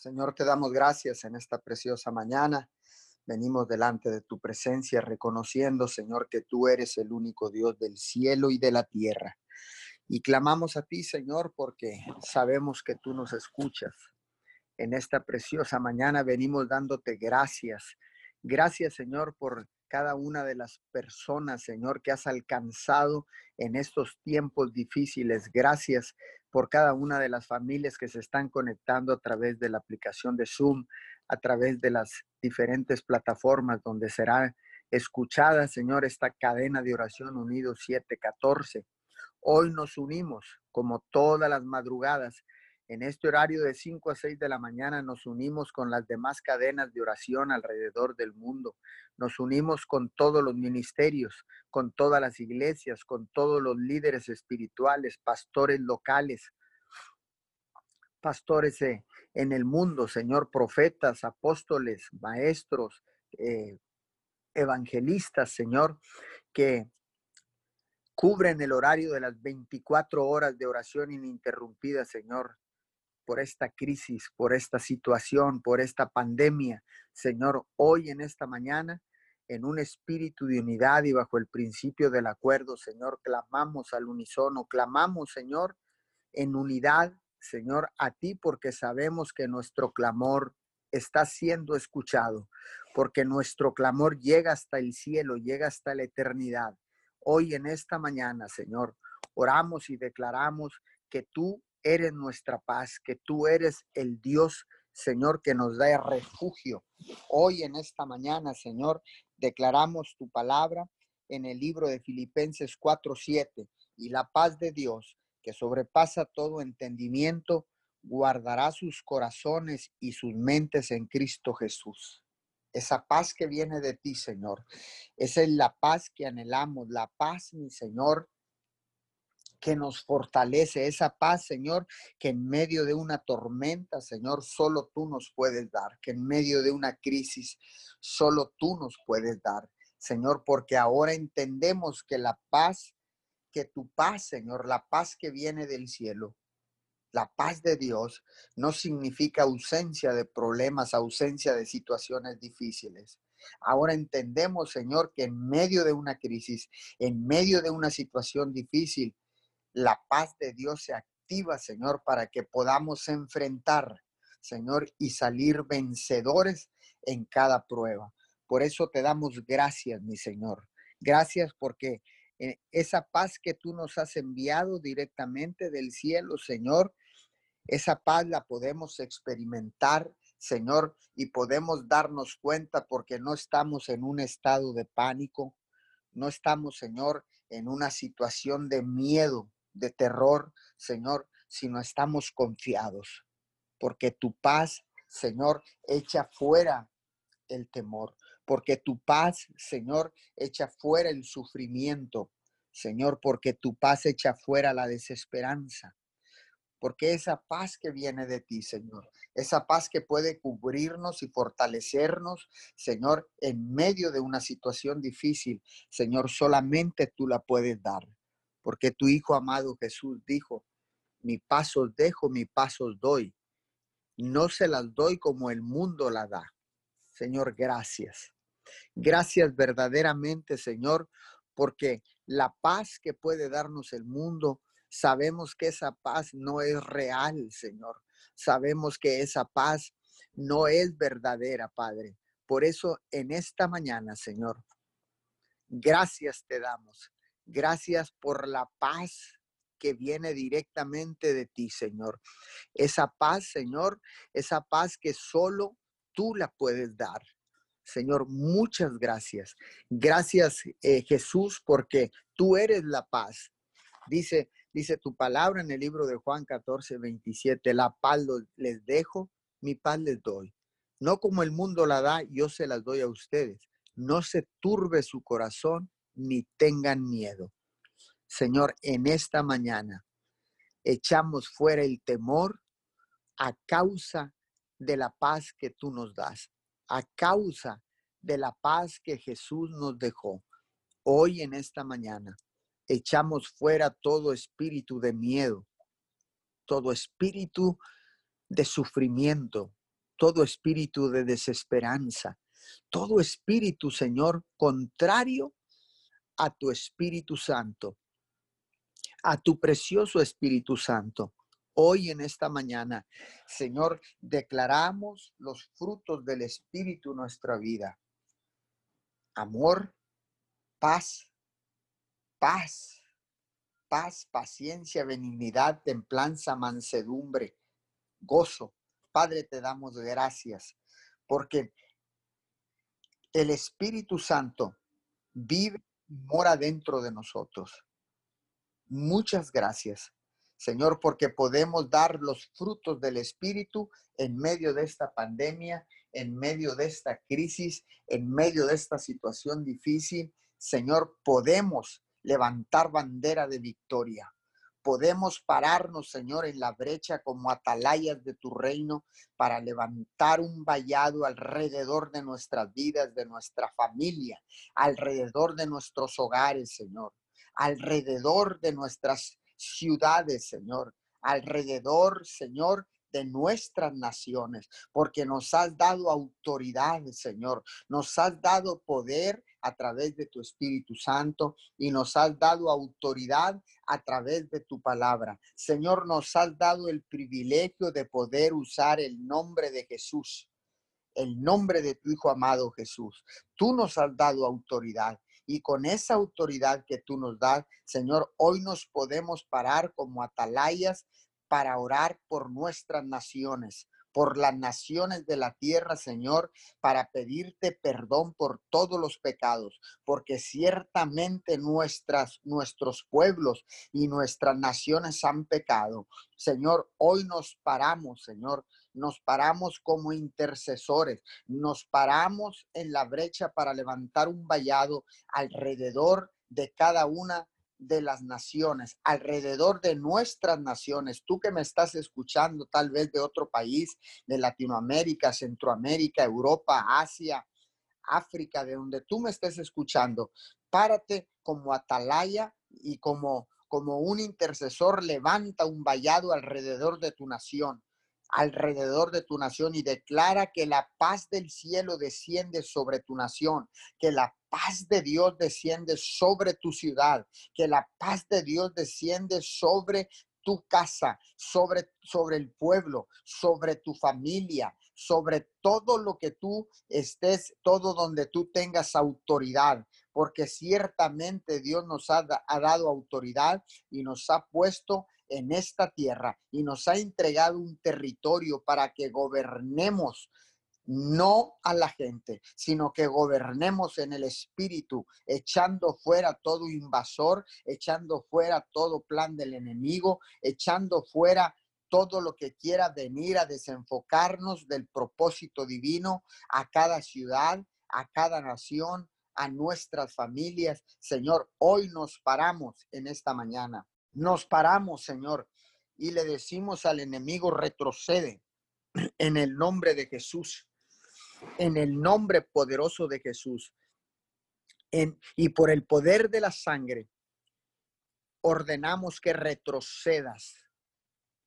Señor, te damos gracias en esta preciosa mañana. Venimos delante de tu presencia reconociendo, Señor, que tú eres el único Dios del cielo y de la tierra. Y clamamos a ti, Señor, porque sabemos que tú nos escuchas. En esta preciosa mañana venimos dándote gracias. Gracias, Señor, por cada una de las personas, Señor, que has alcanzado en estos tiempos difíciles. Gracias por cada una de las familias que se están conectando a través de la aplicación de Zoom, a través de las diferentes plataformas donde será escuchada, Señor, esta cadena de oración unidos 714. Hoy nos unimos, como todas las madrugadas, en este horario de 5 a 6 de la mañana nos unimos con las demás cadenas de oración alrededor del mundo. Nos unimos con todos los ministerios, con todas las iglesias, con todos los líderes espirituales, pastores locales, pastores eh, en el mundo, Señor, profetas, apóstoles, maestros, eh, evangelistas, Señor, que cubren el horario de las 24 horas de oración ininterrumpida, Señor por esta crisis, por esta situación, por esta pandemia. Señor, hoy en esta mañana, en un espíritu de unidad y bajo el principio del acuerdo, Señor, clamamos al unísono, clamamos, Señor, en unidad, Señor, a ti porque sabemos que nuestro clamor está siendo escuchado, porque nuestro clamor llega hasta el cielo, llega hasta la eternidad. Hoy en esta mañana, Señor, oramos y declaramos que tú eres nuestra paz, que tú eres el Dios, Señor, que nos da refugio. Hoy en esta mañana, Señor, declaramos tu palabra en el libro de Filipenses 4:7 y la paz de Dios, que sobrepasa todo entendimiento, guardará sus corazones y sus mentes en Cristo Jesús. Esa paz que viene de ti, Señor. Esa es la paz que anhelamos, la paz, mi Señor, que nos fortalece, esa paz, Señor, que en medio de una tormenta, Señor, solo tú nos puedes dar, que en medio de una crisis, solo tú nos puedes dar, Señor, porque ahora entendemos que la paz, que tu paz, Señor, la paz que viene del cielo, la paz de Dios no significa ausencia de problemas, ausencia de situaciones difíciles. Ahora entendemos, Señor, que en medio de una crisis, en medio de una situación difícil, la paz de Dios se activa, Señor, para que podamos enfrentar, Señor, y salir vencedores en cada prueba. Por eso te damos gracias, mi Señor. Gracias porque eh, esa paz que tú nos has enviado directamente del cielo, Señor, esa paz la podemos experimentar, Señor, y podemos darnos cuenta porque no estamos en un estado de pánico, no estamos, Señor, en una situación de miedo, de terror, Señor, sino estamos confiados, porque tu paz, Señor, echa fuera el temor, porque tu paz, Señor, echa fuera el sufrimiento, Señor, porque tu paz echa fuera la desesperanza, porque esa paz que viene de ti, Señor, esa paz que puede cubrirnos y fortalecernos, Señor, en medio de una situación difícil, Señor, solamente tú la puedes dar porque tu Hijo amado Jesús dijo, mi paso dejo, mi paso doy. No se las doy como el mundo la da. Señor, gracias. Gracias verdaderamente, Señor, porque la paz que puede darnos el mundo, sabemos que esa paz no es real, Señor. Sabemos que esa paz no es verdadera, Padre. Por eso en esta mañana, Señor, gracias te damos. Gracias por la paz que viene directamente de ti, Señor. Esa paz, Señor, esa paz que solo tú la puedes dar. Señor, muchas gracias. Gracias, eh, Jesús, porque tú eres la paz. Dice, dice tu palabra en el libro de Juan 14, 27, la paz les dejo, mi paz les doy. No como el mundo la da, yo se las doy a ustedes. No se turbe su corazón ni tengan miedo. Señor, en esta mañana echamos fuera el temor a causa de la paz que tú nos das, a causa de la paz que Jesús nos dejó. Hoy en esta mañana echamos fuera todo espíritu de miedo, todo espíritu de sufrimiento, todo espíritu de desesperanza, todo espíritu, Señor, contrario a tu Espíritu Santo, a tu precioso Espíritu Santo. Hoy en esta mañana, Señor, declaramos los frutos del Espíritu en nuestra vida. Amor, paz, paz, paz, paciencia, benignidad, templanza, mansedumbre, gozo. Padre, te damos gracias porque el Espíritu Santo vive mora dentro de nosotros. Muchas gracias, Señor, porque podemos dar los frutos del Espíritu en medio de esta pandemia, en medio de esta crisis, en medio de esta situación difícil. Señor, podemos levantar bandera de victoria. Podemos pararnos, Señor, en la brecha como atalayas de tu reino para levantar un vallado alrededor de nuestras vidas, de nuestra familia, alrededor de nuestros hogares, Señor, alrededor de nuestras ciudades, Señor, alrededor, Señor, de nuestras naciones, porque nos has dado autoridad, Señor, nos has dado poder a través de tu Espíritu Santo y nos has dado autoridad a través de tu palabra. Señor, nos has dado el privilegio de poder usar el nombre de Jesús, el nombre de tu Hijo amado Jesús. Tú nos has dado autoridad. Y con esa autoridad que tú nos das, Señor, hoy nos podemos parar como atalayas para orar por nuestras naciones, por las naciones de la tierra, Señor, para pedirte perdón por todos los pecados, porque ciertamente nuestras, nuestros pueblos y nuestras naciones han pecado. Señor, hoy nos paramos, Señor, nos paramos como intercesores, nos paramos en la brecha para levantar un vallado alrededor de cada una de las naciones, alrededor de nuestras naciones. Tú que me estás escuchando tal vez de otro país, de Latinoamérica, Centroamérica, Europa, Asia, África, de donde tú me estés escuchando, párate como atalaya y como, como un intercesor, levanta un vallado alrededor de tu nación alrededor de tu nación y declara que la paz del cielo desciende sobre tu nación, que la paz de Dios desciende sobre tu ciudad, que la paz de Dios desciende sobre tu casa, sobre, sobre el pueblo, sobre tu familia, sobre todo lo que tú estés, todo donde tú tengas autoridad, porque ciertamente Dios nos ha, ha dado autoridad y nos ha puesto en esta tierra y nos ha entregado un territorio para que gobernemos no a la gente, sino que gobernemos en el espíritu, echando fuera todo invasor, echando fuera todo plan del enemigo, echando fuera todo lo que quiera venir a desenfocarnos del propósito divino a cada ciudad, a cada nación, a nuestras familias. Señor, hoy nos paramos en esta mañana nos paramos, Señor, y le decimos al enemigo, retrocede en el nombre de Jesús, en el nombre poderoso de Jesús. y por el poder de la sangre, ordenamos que retrocedas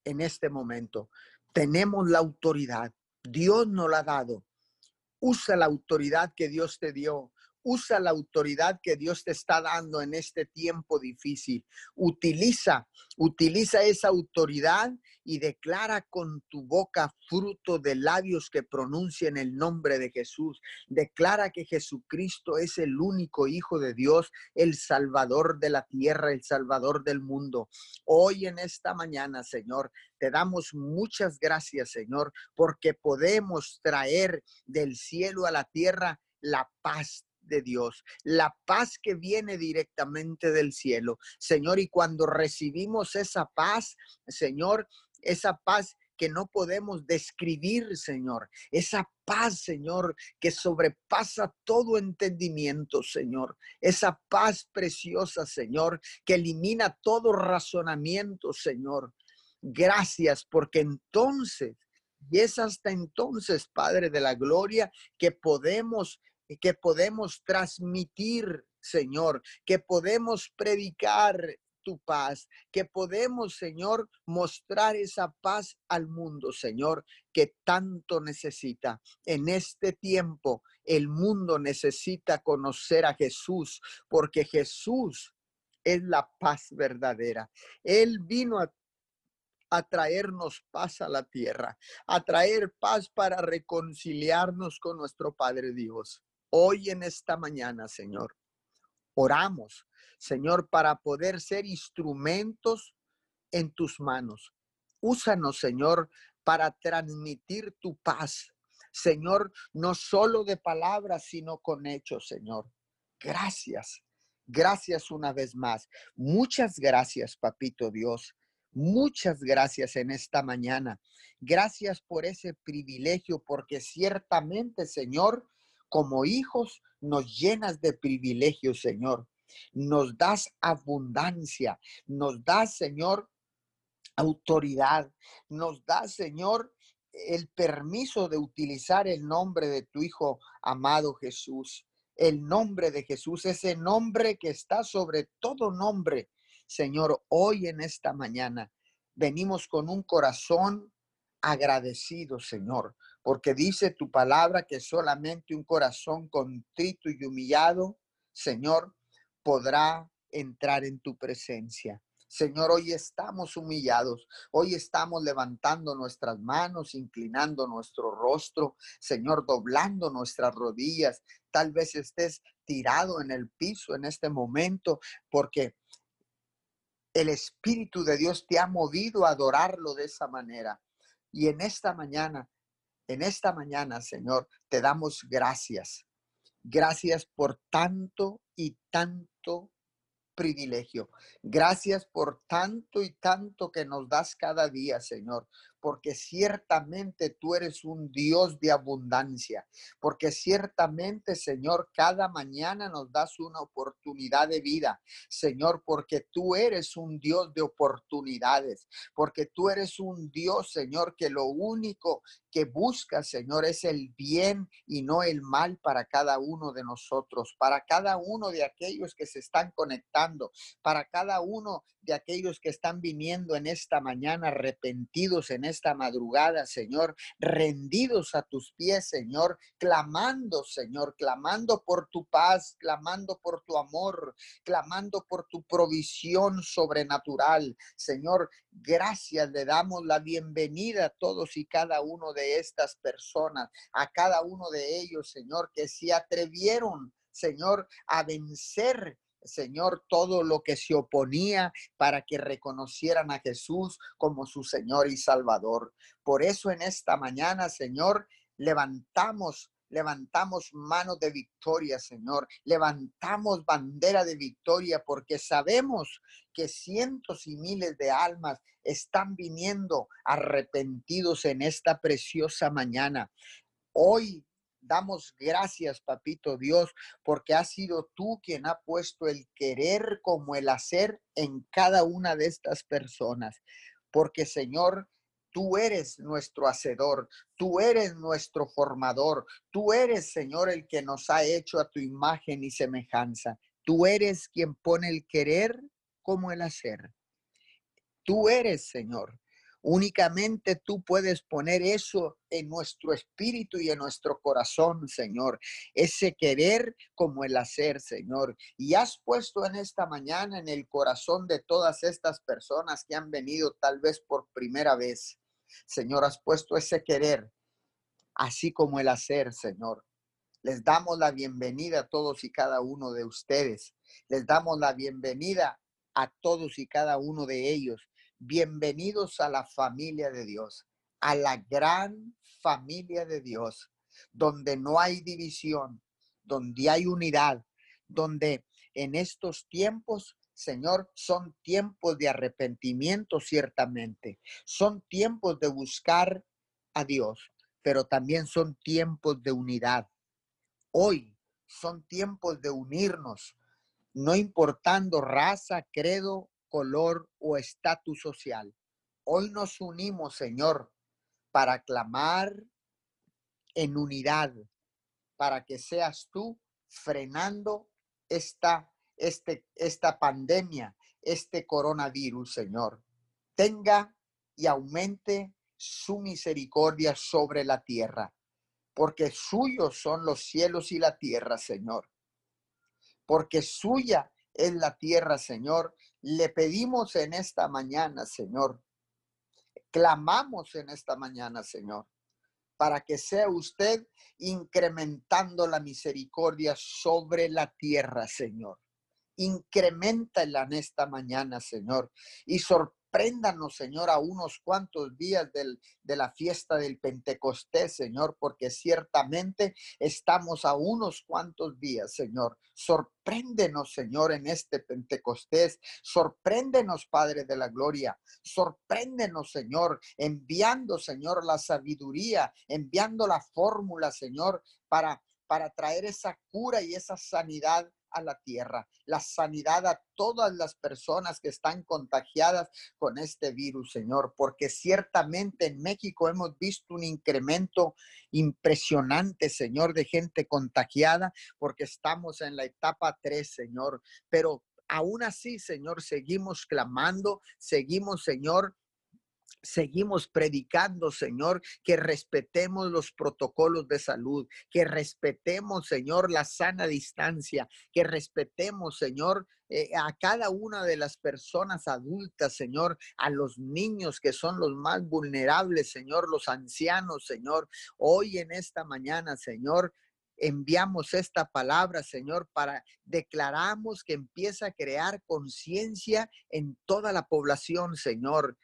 en este momento. Tenemos la autoridad. Dios nos la ha dado. Usa la autoridad que Dios te dio Usa la autoridad que Dios te está dando en este tiempo difícil. Utiliza, utiliza esa autoridad y declara con tu boca fruto de labios que pronuncien el nombre de Jesús. Declara que Jesucristo es el único Hijo de Dios, el Salvador de la tierra, el Salvador del mundo. Hoy en esta mañana, Señor, te damos muchas gracias, Señor, porque podemos traer del cielo a la tierra la paz de Dios, la paz que viene directamente del cielo. Señor, y cuando recibimos esa paz, Señor, esa paz que no podemos describir, Señor. Esa paz, Señor, que sobrepasa todo entendimiento, Señor. Esa paz preciosa, Señor, que elimina todo razonamiento, Señor. Gracias, porque entonces, y es hasta entonces, Padre de la Gloria, que podemos que podemos transmitir, Señor, que podemos predicar tu paz, que podemos, Señor, mostrar esa paz al mundo, Señor, que tanto necesita. En este tiempo, el mundo necesita conocer a Jesús, porque Jesús es la paz verdadera. Él vino a a traernos paz a la tierra, a traer paz para reconciliarnos con nuestro Padre Dios. Hoy en esta mañana, Señor, oramos, Señor, para poder ser instrumentos en tus manos. Úsanos, Señor, para transmitir tu paz. Señor, no solo de palabras, sino con hechos, Señor. Gracias. Gracias una vez más. Muchas gracias, Papito Dios. Muchas gracias en esta mañana. Gracias por ese privilegio, porque ciertamente, Señor, como hijos, nos llenas de privilegios, Señor. Nos das abundancia, nos das, Señor, autoridad, nos das, Señor, el permiso de utilizar el nombre de tu Hijo amado Jesús. El nombre de Jesús, ese nombre que está sobre todo nombre, Señor, hoy en esta mañana venimos con un corazón agradecido, Señor, porque dice tu palabra que solamente un corazón contrito y humillado, Señor, podrá entrar en tu presencia. Señor, hoy estamos humillados, hoy estamos levantando nuestras manos, inclinando nuestro rostro, Señor, doblando nuestras rodillas. Tal vez estés tirado en el piso en este momento porque el Espíritu de Dios te ha movido a adorarlo de esa manera. Y en esta mañana, en esta mañana, Señor, te damos gracias. Gracias por tanto y tanto privilegio. Gracias por tanto y tanto que nos das cada día, Señor porque ciertamente tú eres un Dios de abundancia, porque ciertamente, Señor, cada mañana nos das una oportunidad de vida, Señor, porque tú eres un Dios de oportunidades, porque tú eres un Dios, Señor, que lo único que busca, Señor, es el bien y no el mal para cada uno de nosotros, para cada uno de aquellos que se están conectando, para cada uno de aquellos que están viniendo en esta mañana arrepentidos en madrugada, Señor, rendidos a tus pies, Señor, clamando, Señor, clamando por tu paz, clamando por tu amor, clamando por tu provisión sobrenatural. Señor, gracias, le damos la bienvenida a todos y cada uno de estas personas, a cada uno de ellos, Señor, que se atrevieron, Señor, a vencer Señor, todo lo que se oponía para que reconocieran a Jesús como su Señor y Salvador. Por eso en esta mañana, Señor, levantamos levantamos manos de victoria, Señor. Levantamos bandera de victoria porque sabemos que cientos y miles de almas están viniendo arrepentidos en esta preciosa mañana. Hoy Damos gracias, papito Dios, porque has sido tú quien ha puesto el querer como el hacer en cada una de estas personas. Porque, Señor, Tú eres nuestro hacedor, tú eres nuestro formador, tú eres, Señor, el que nos ha hecho a tu imagen y semejanza. Tú eres quien pone el querer como el hacer. Tú eres, Señor, Únicamente tú puedes poner eso en nuestro espíritu y en nuestro corazón, Señor. Ese querer como el hacer, Señor. Y has puesto en esta mañana en el corazón de todas estas personas que han venido tal vez por primera vez. Señor, has puesto ese querer, así como el hacer, Señor. Les damos la bienvenida a todos y cada uno de ustedes. Les damos la bienvenida a todos y cada uno de ellos. Bienvenidos a la familia de Dios, a la gran familia de Dios, donde no hay división, donde hay unidad, donde en estos tiempos, Señor, son tiempos de arrepentimiento ciertamente, son tiempos de buscar a Dios, pero también son tiempos de unidad. Hoy son tiempos de unirnos, no importando raza, credo color o estatus social. Hoy nos unimos, Señor, para clamar en unidad, para que seas tú frenando esta, este, esta pandemia, este coronavirus, Señor. Tenga y aumente su misericordia sobre la tierra, porque suyos son los cielos y la tierra, Señor. Porque suya es la tierra, Señor. Le pedimos en esta mañana, Señor. Clamamos en esta mañana, Señor, para que sea usted incrementando la misericordia sobre la tierra, Señor. Incrementala en esta mañana, Señor, y sorprende Préndanos, Señor, a unos cuantos días de la fiesta del Pentecostés, Señor, porque ciertamente estamos a unos cuantos días, Señor. Sorpréndenos, Señor, en este Pentecostés. Sorpréndenos, Padre de la Gloria. Sorpréndenos, Señor, enviando, Señor, la sabiduría, enviando la fórmula, Señor, para, para traer esa cura y esa sanidad a la tierra, la sanidad a todas las personas que están contagiadas con este virus, Señor, porque ciertamente en México hemos visto un incremento impresionante, Señor, de gente contagiada, porque estamos en la etapa 3, Señor, pero aún así, Señor, seguimos clamando, seguimos, Señor, seguimos predicando, Señor, que respetemos los protocolos de salud, que respetemos, Señor, la sana distancia, que respetemos, Señor, eh, a cada una de las personas adultas, Señor, a los niños que son los más vulnerables, Señor, los ancianos, Señor. Hoy en esta mañana, Señor, enviamos esta palabra, Señor, para declaramos que empieza a crear conciencia en toda la población, Señor.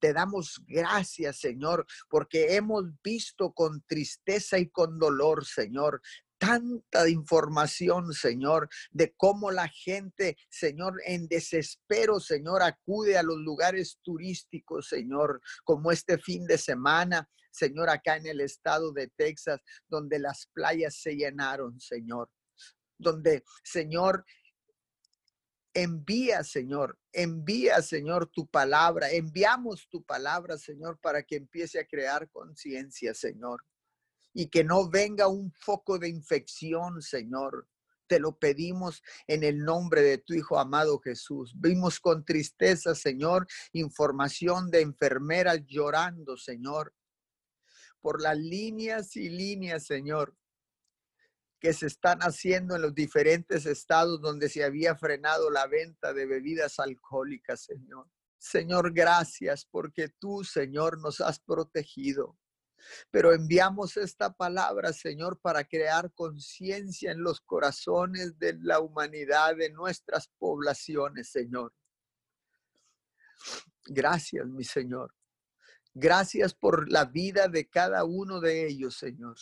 Te damos gracias, Señor, porque hemos visto con tristeza y con dolor, Señor, tanta información, Señor, de cómo la gente, Señor, en desespero, Señor, acude a los lugares turísticos, Señor, como este fin de semana, Señor, acá en el estado de Texas, donde las playas se llenaron, Señor. Donde, Señor, Envía, Señor, envía, Señor, tu palabra. Enviamos tu palabra, Señor, para que empiece a crear conciencia, Señor. Y que no venga un foco de infección, Señor. Te lo pedimos en el nombre de tu Hijo amado Jesús. Vimos con tristeza, Señor, información de enfermeras llorando, Señor, por las líneas y líneas, Señor, que se están haciendo en los diferentes estados donde se había frenado la venta de bebidas alcohólicas, Señor. Señor, gracias porque tú, Señor, nos has protegido. Pero enviamos esta palabra, Señor, para crear conciencia en los corazones de la humanidad, de nuestras poblaciones, Señor. Gracias, mi Señor. Gracias por la vida de cada uno de ellos, Señor.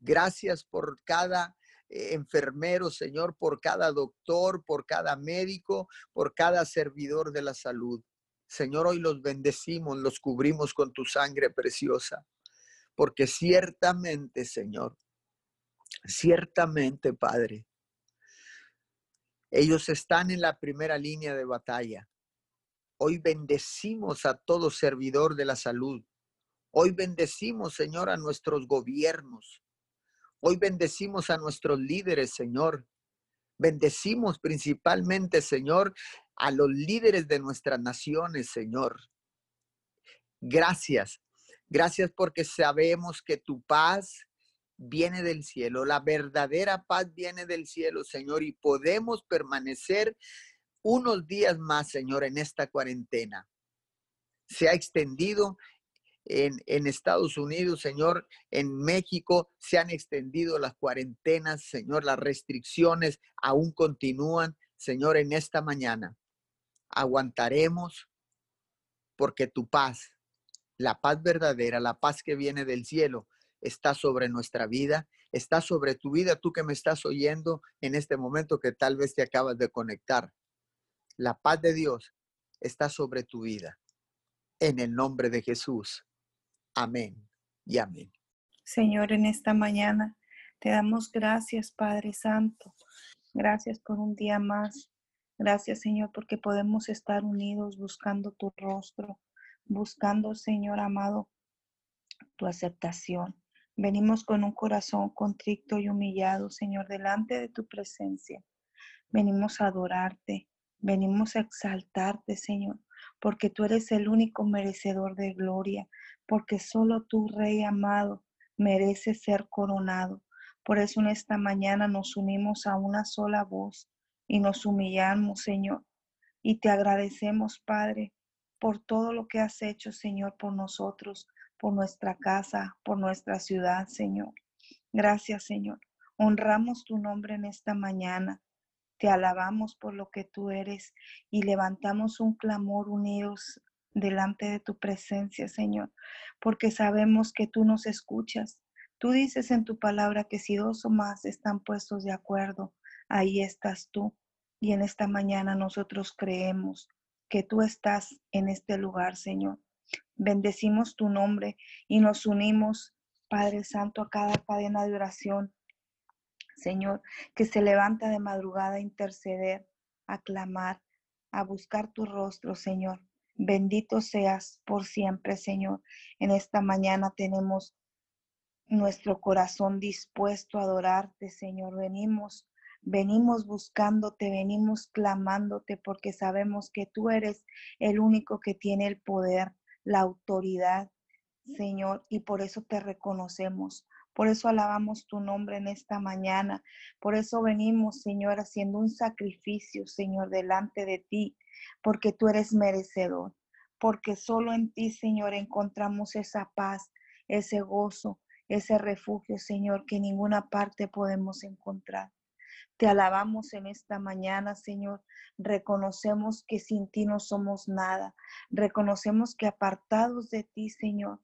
Gracias por cada eh, enfermero, Señor, por cada doctor, por cada médico, por cada servidor de la salud. Señor, hoy los bendecimos, los cubrimos con tu sangre preciosa, porque ciertamente, Señor, ciertamente, Padre, ellos están en la primera línea de batalla. Hoy bendecimos a todo servidor de la salud. Hoy bendecimos, Señor, a nuestros gobiernos. Hoy bendecimos a nuestros líderes, Señor. Bendecimos principalmente, Señor, a los líderes de nuestras naciones, Señor. Gracias. Gracias porque sabemos que tu paz viene del cielo. La verdadera paz viene del cielo, Señor, y podemos permanecer unos días más, Señor, en esta cuarentena. Se ha extendido en, Estados Unidos, Señor, en México se han extendido las cuarentenas, Señor, las restricciones aún continúan, Señor, en esta mañana. Aguantaremos porque tu paz, la paz verdadera, la paz que viene del cielo, está sobre nuestra vida, está sobre tu vida, tú que me estás oyendo en este momento que tal vez te acabas de conectar. La paz de Dios está sobre tu vida. En el nombre de Jesús. Amén y amén. Señor, en esta mañana te damos gracias, Padre Santo. Gracias por un día más. Gracias, Señor, porque podemos estar unidos buscando tu rostro, buscando, Señor amado, tu aceptación. Venimos con un corazón contrito y humillado, Señor, delante de tu presencia. Venimos a adorarte. Venimos a exaltarte, Señor, porque tú eres el único merecedor de gloria, porque solo tú, Rey amado, mereces ser coronado. Por eso en esta mañana nos unimos a una sola voz y nos humillamos, Señor. Y te agradecemos, Padre, por todo lo que has hecho, Señor, por nosotros, por nuestra casa, por nuestra ciudad, Señor. Gracias, Señor. Honramos tu nombre en esta mañana. Te alabamos por lo que tú eres y levantamos un clamor unidos delante de tu presencia, Señor, porque sabemos que tú nos escuchas. Tú dices en tu palabra que si dos o más están puestos de acuerdo, ahí estás tú. Y en esta mañana nosotros creemos que tú estás en este lugar, Señor. Bendecimos tu nombre y nos unimos, Padre Santo, a cada cadena de oración, Señor, que se levanta de madrugada a interceder, a clamar, a buscar tu rostro, Señor. Bendito seas por siempre, Señor. En esta mañana tenemos nuestro corazón dispuesto a adorarte, Señor. Venimos Venimos buscándote, venimos clamándote porque sabemos que tú eres el único que tiene el poder, la autoridad, Señor, y por eso te reconocemos. Por eso alabamos tu nombre en esta mañana. Por eso venimos, Señor, haciendo un sacrificio, Señor, delante de ti, porque tú eres merecedor. Porque solo en ti, Señor, encontramos esa paz, ese gozo, ese refugio, Señor, que en ninguna parte podemos encontrar. Te alabamos en esta mañana, Señor. Reconocemos que sin ti no somos nada. Reconocemos que apartados de ti, Señor,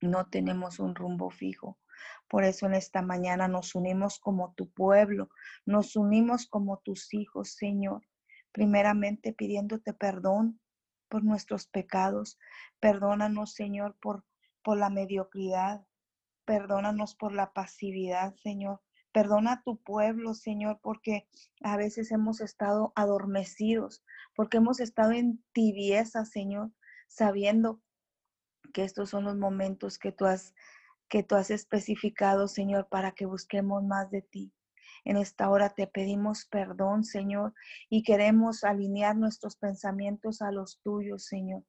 no tenemos un rumbo fijo. Por eso en esta mañana nos unimos como tu pueblo, nos unimos como tus hijos, Señor. Primeramente pidiéndote perdón por nuestros pecados. Perdónanos, Señor, por, por la mediocridad. Perdónanos por la pasividad, Señor. Perdona a tu pueblo, Señor, porque a veces hemos estado adormecidos, porque hemos estado en tibieza, Señor, sabiendo que estos son los momentos que tú has que tú has especificado, Señor, para que busquemos más de ti. En esta hora te pedimos perdón, Señor, y queremos alinear nuestros pensamientos a los tuyos, Señor.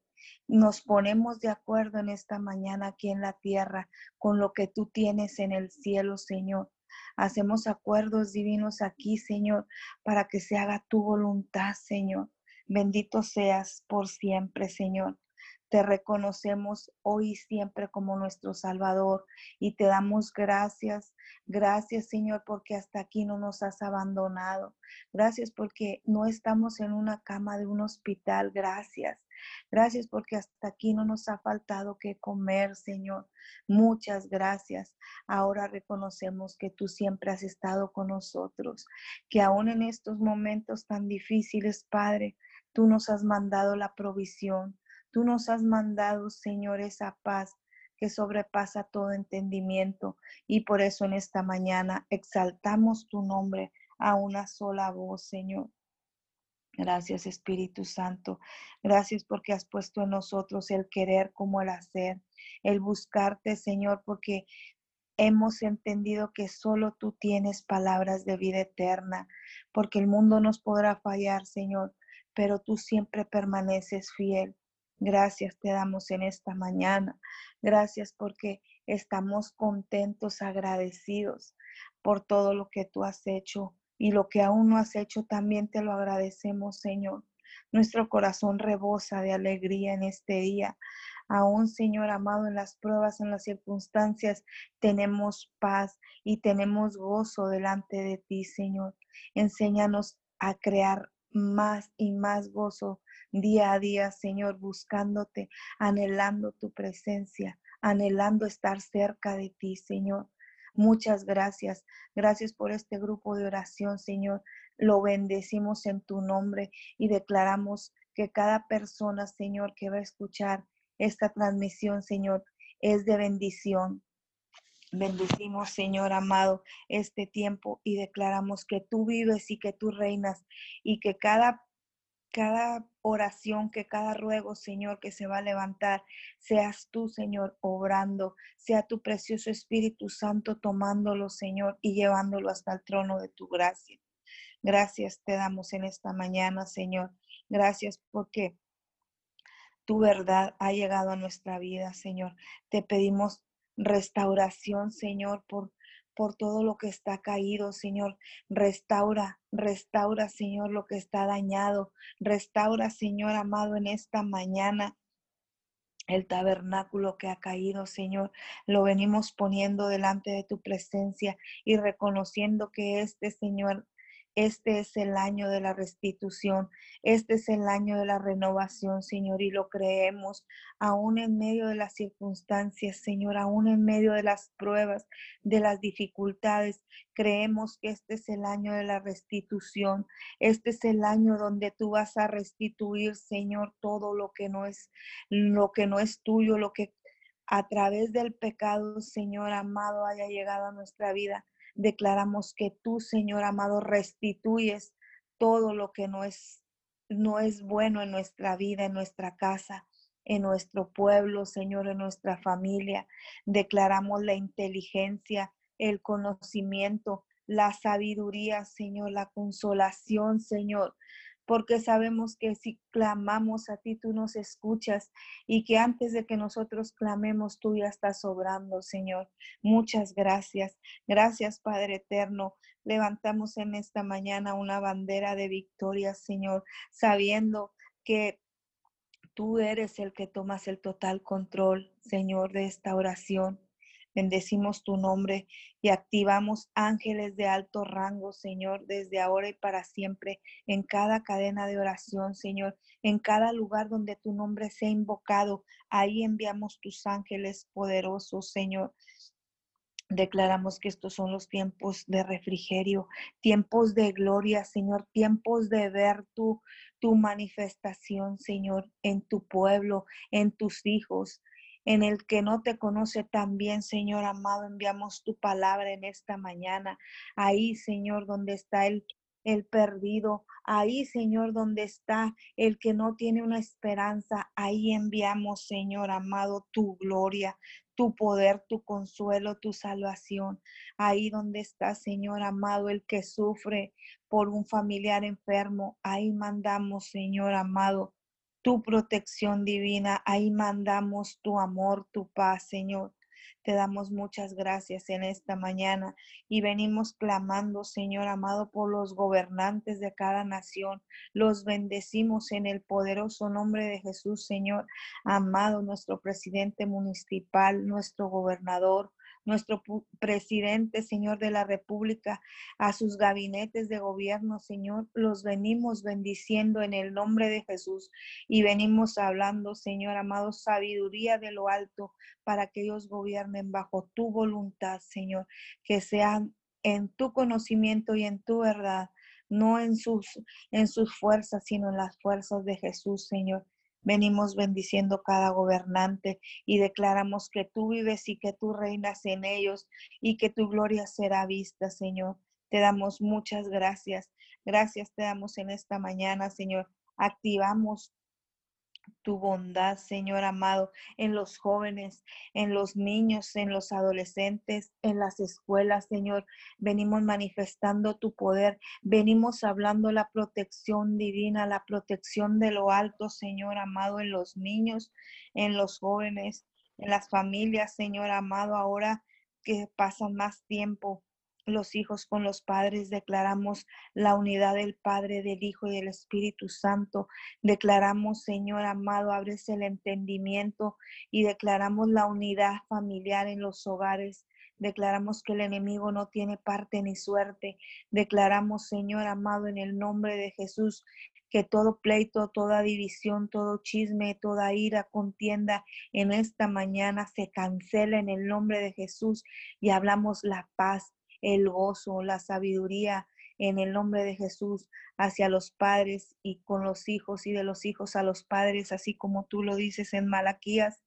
Nos ponemos de acuerdo en esta mañana aquí en la tierra con lo que tú tienes en el cielo, Señor. Hacemos acuerdos divinos aquí, Señor, para que se haga tu voluntad, Señor. Bendito seas por siempre, Señor. Te reconocemos hoy y siempre como nuestro Salvador y te damos gracias. Gracias, Señor, porque hasta aquí no nos has abandonado. Gracias porque no estamos en una cama de un hospital. Gracias. Gracias porque hasta aquí no nos ha faltado que comer, Señor. Muchas gracias. Ahora reconocemos que tú siempre has estado con nosotros, que aún en estos momentos tan difíciles, Padre, tú nos has mandado la provisión. Tú nos has mandado, Señor, esa paz que sobrepasa todo entendimiento. Y por eso en esta mañana exaltamos tu nombre a una sola voz, Señor. Gracias Espíritu Santo. Gracias porque has puesto en nosotros el querer como el hacer, el buscarte, Señor, porque hemos entendido que solo tú tienes palabras de vida eterna, porque el mundo nos podrá fallar, Señor, pero tú siempre permaneces fiel. Gracias te damos en esta mañana. Gracias porque estamos contentos, agradecidos por todo lo que tú has hecho y lo que aún no has hecho también te lo agradecemos, Señor. Nuestro corazón rebosa de alegría en este día. Aún, Señor amado, en las pruebas, en las circunstancias, tenemos paz y tenemos gozo delante de ti, Señor. Enséñanos a crear más y más gozo día a día, Señor, buscándote, anhelando tu presencia, anhelando estar cerca de ti, Señor. Muchas gracias. Gracias por este grupo de oración, Señor. Lo bendecimos en tu nombre y declaramos que cada persona, Señor, que va a escuchar esta transmisión, Señor, es de bendición. Bendecimos, Señor amado, este tiempo y declaramos que tú vives y que tú reinas y que cada cada oración, que cada ruego, Señor, que se va a levantar, seas tú, Señor, obrando, sea tu precioso Espíritu Santo tomándolo, Señor, y llevándolo hasta el trono de tu gracia. Gracias te damos en esta mañana, Señor. Gracias porque tu verdad ha llegado a nuestra vida, Señor. Te pedimos restauración, Señor, por, por todo lo que está caído, Señor. Restaura, restaura, Señor, lo que está dañado. Restaura, Señor amado, en esta mañana el tabernáculo que ha caído, Señor. Lo venimos poniendo delante de tu presencia y reconociendo que este, Señor, este es el año de la restitución, este es el año de la renovación, Señor, y lo creemos, aún en medio de las circunstancias, Señor, aún en medio de las pruebas, de las dificultades. Creemos que este es el año de la restitución, este es el año donde tú vas a restituir, Señor, todo lo que no es lo que no es tuyo, lo que a través del pecado, Señor amado, haya llegado a nuestra vida declaramos que tú, Señor amado, restituyes todo lo que no es, no es bueno en nuestra vida, en nuestra casa, en nuestro pueblo, Señor, en nuestra familia. Declaramos la inteligencia, el conocimiento, la sabiduría, Señor, la consolación, Señor, porque sabemos que si clamamos a ti, tú nos escuchas y que antes de que nosotros clamemos, tú ya estás obrando, Señor. Muchas gracias. Gracias, Padre Eterno. Levantamos en esta mañana una bandera de victoria, Señor, sabiendo que tú eres el que tomas el total control, Señor, de esta oración. Bendecimos tu nombre y activamos ángeles de alto rango, Señor, desde ahora y para siempre, en cada cadena de oración, Señor, en cada lugar donde tu nombre sea invocado. Ahí enviamos tus ángeles poderosos, Señor. Declaramos que estos son los tiempos de refrigerio, tiempos de gloria, Señor, tiempos de ver tu, tu manifestación, Señor, en tu pueblo, en tus hijos en el que no te conoce tan bien, Señor amado, enviamos tu palabra en esta mañana. Ahí, Señor, donde está el, el perdido. Ahí, Señor, donde está el que no tiene una esperanza. Ahí enviamos, Señor amado, tu gloria, tu poder, tu consuelo, tu salvación. Ahí donde está, Señor amado, el que sufre por un familiar enfermo. Ahí mandamos, Señor amado, tu protección divina. Ahí mandamos tu amor, tu paz, Señor. Te damos muchas gracias en esta mañana y venimos clamando, Señor amado, por los gobernantes de cada nación. Los bendecimos en el poderoso nombre de Jesús, Señor amado, nuestro presidente municipal, nuestro gobernador, nuestro presidente, Señor de la República, a sus gabinetes de gobierno, Señor, los venimos bendiciendo en el nombre de Jesús y venimos hablando, Señor amado, sabiduría de lo alto para que ellos gobiernen bajo tu voluntad, Señor, que sean en tu conocimiento y en tu verdad, no en sus, en sus fuerzas, sino en las fuerzas de Jesús, Señor. Venimos bendiciendo cada gobernante y declaramos que tú vives y que tú reinas en ellos y que tu gloria será vista, Señor. Te damos muchas gracias. Gracias te damos en esta mañana, Señor. Activamos tu bondad, Señor amado, en los jóvenes, en los niños, en los adolescentes, en las escuelas, Señor. Venimos manifestando tu poder, venimos hablando la protección divina, la protección de lo alto, Señor amado, en los niños, en los jóvenes, en las familias, Señor amado, ahora que pasan más tiempo los hijos con los padres, declaramos la unidad del Padre, del Hijo y del Espíritu Santo. Declaramos, Señor amado, abres el entendimiento y declaramos la unidad familiar en los hogares. Declaramos que el enemigo no tiene parte ni suerte. Declaramos, Señor amado, en el nombre de Jesús, que todo pleito, toda división, todo chisme, toda ira, contienda en esta mañana se cancela en el nombre de Jesús y hablamos la paz, el gozo, la sabiduría en el nombre de Jesús hacia los padres y con los hijos y de los hijos a los padres, así como tú lo dices en Malaquías,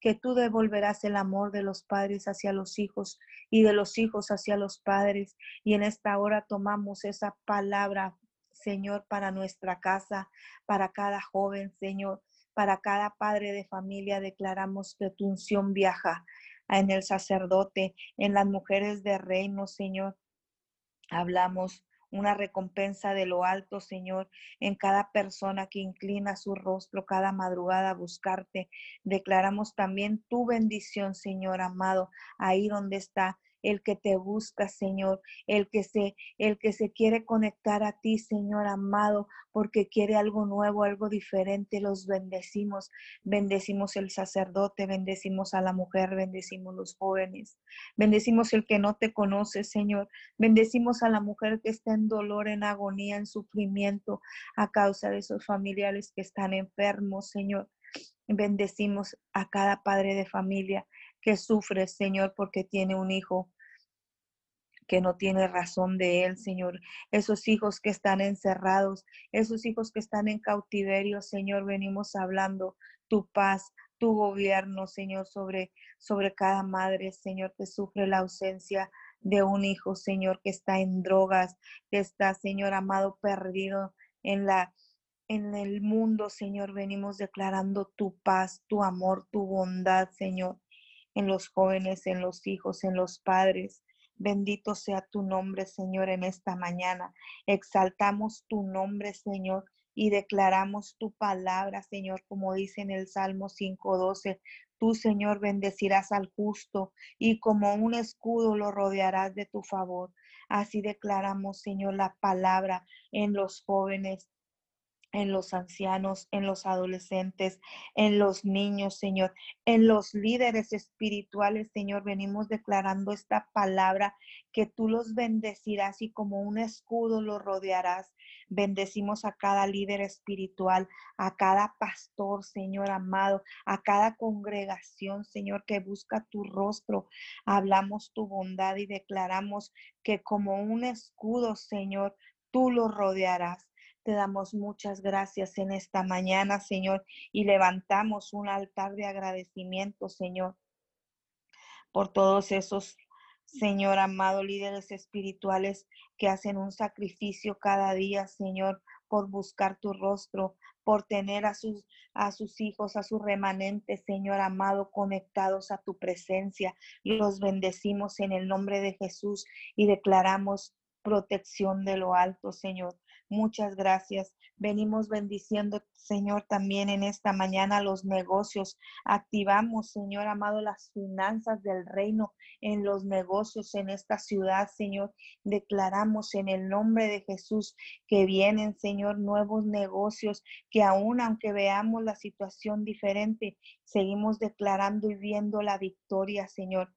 que tú devolverás el amor de los padres hacia los hijos y de los hijos hacia los padres. Y en esta hora tomamos esa palabra, Señor, para nuestra casa, para cada joven, Señor, para cada padre de familia, declaramos que tu unción viaja en el sacerdote, en las mujeres de reino, Señor. Hablamos una recompensa de lo alto, Señor, en cada persona que inclina su rostro cada madrugada a buscarte. Declaramos también tu bendición, Señor amado, ahí donde está el que te busca, Señor, el que se el que se quiere conectar a ti, Señor amado, porque quiere algo nuevo, algo diferente, los bendecimos. Bendecimos el sacerdote, bendecimos a la mujer, bendecimos los jóvenes. Bendecimos el que no te conoce, Señor. Bendecimos a la mujer que está en dolor, en agonía, en sufrimiento a causa de esos familiares que están enfermos, Señor. Bendecimos a cada padre de familia que sufre, Señor, porque tiene un hijo que no tiene razón de él, Señor. Esos hijos que están encerrados, esos hijos que están en cautiverio, Señor, venimos hablando tu paz, tu gobierno, Señor, sobre, sobre cada madre, Señor, que sufre la ausencia de un hijo, Señor, que está en drogas, que está, Señor amado, perdido en la en el mundo, Señor, venimos declarando tu paz, tu amor, tu bondad, Señor en los jóvenes, en los hijos, en los padres. Bendito sea tu nombre, Señor, en esta mañana. Exaltamos tu nombre, Señor, y declaramos tu palabra, Señor, como dice en el Salmo 5.12. Tú, Señor, bendecirás al justo y como un escudo lo rodearás de tu favor. Así declaramos, Señor, la palabra en los jóvenes, en los ancianos, en los adolescentes, en los niños, Señor, en los líderes espirituales, Señor. Venimos declarando esta palabra que tú los bendecirás y como un escudo los rodearás. Bendecimos a cada líder espiritual, a cada pastor, Señor amado, a cada congregación, Señor, que busca tu rostro. Hablamos tu bondad y declaramos que como un escudo, Señor, tú los rodearás. Te damos muchas gracias en esta mañana, Señor, y levantamos un altar de agradecimiento, Señor, por todos esos, Señor amado, líderes espirituales que hacen un sacrificio cada día, Señor, por buscar tu rostro, por tener a sus, a sus hijos, a sus remanentes, Señor amado, conectados a tu presencia. Los bendecimos en el nombre de Jesús y declaramos protección de lo alto, Señor. Muchas gracias. Venimos bendiciendo, Señor, también en esta mañana los negocios. Activamos, Señor amado, las finanzas del reino en los negocios en esta ciudad, Señor. Declaramos en el nombre de Jesús que vienen, Señor, nuevos negocios, que aún aunque veamos la situación diferente, seguimos declarando y viendo la victoria, Señor.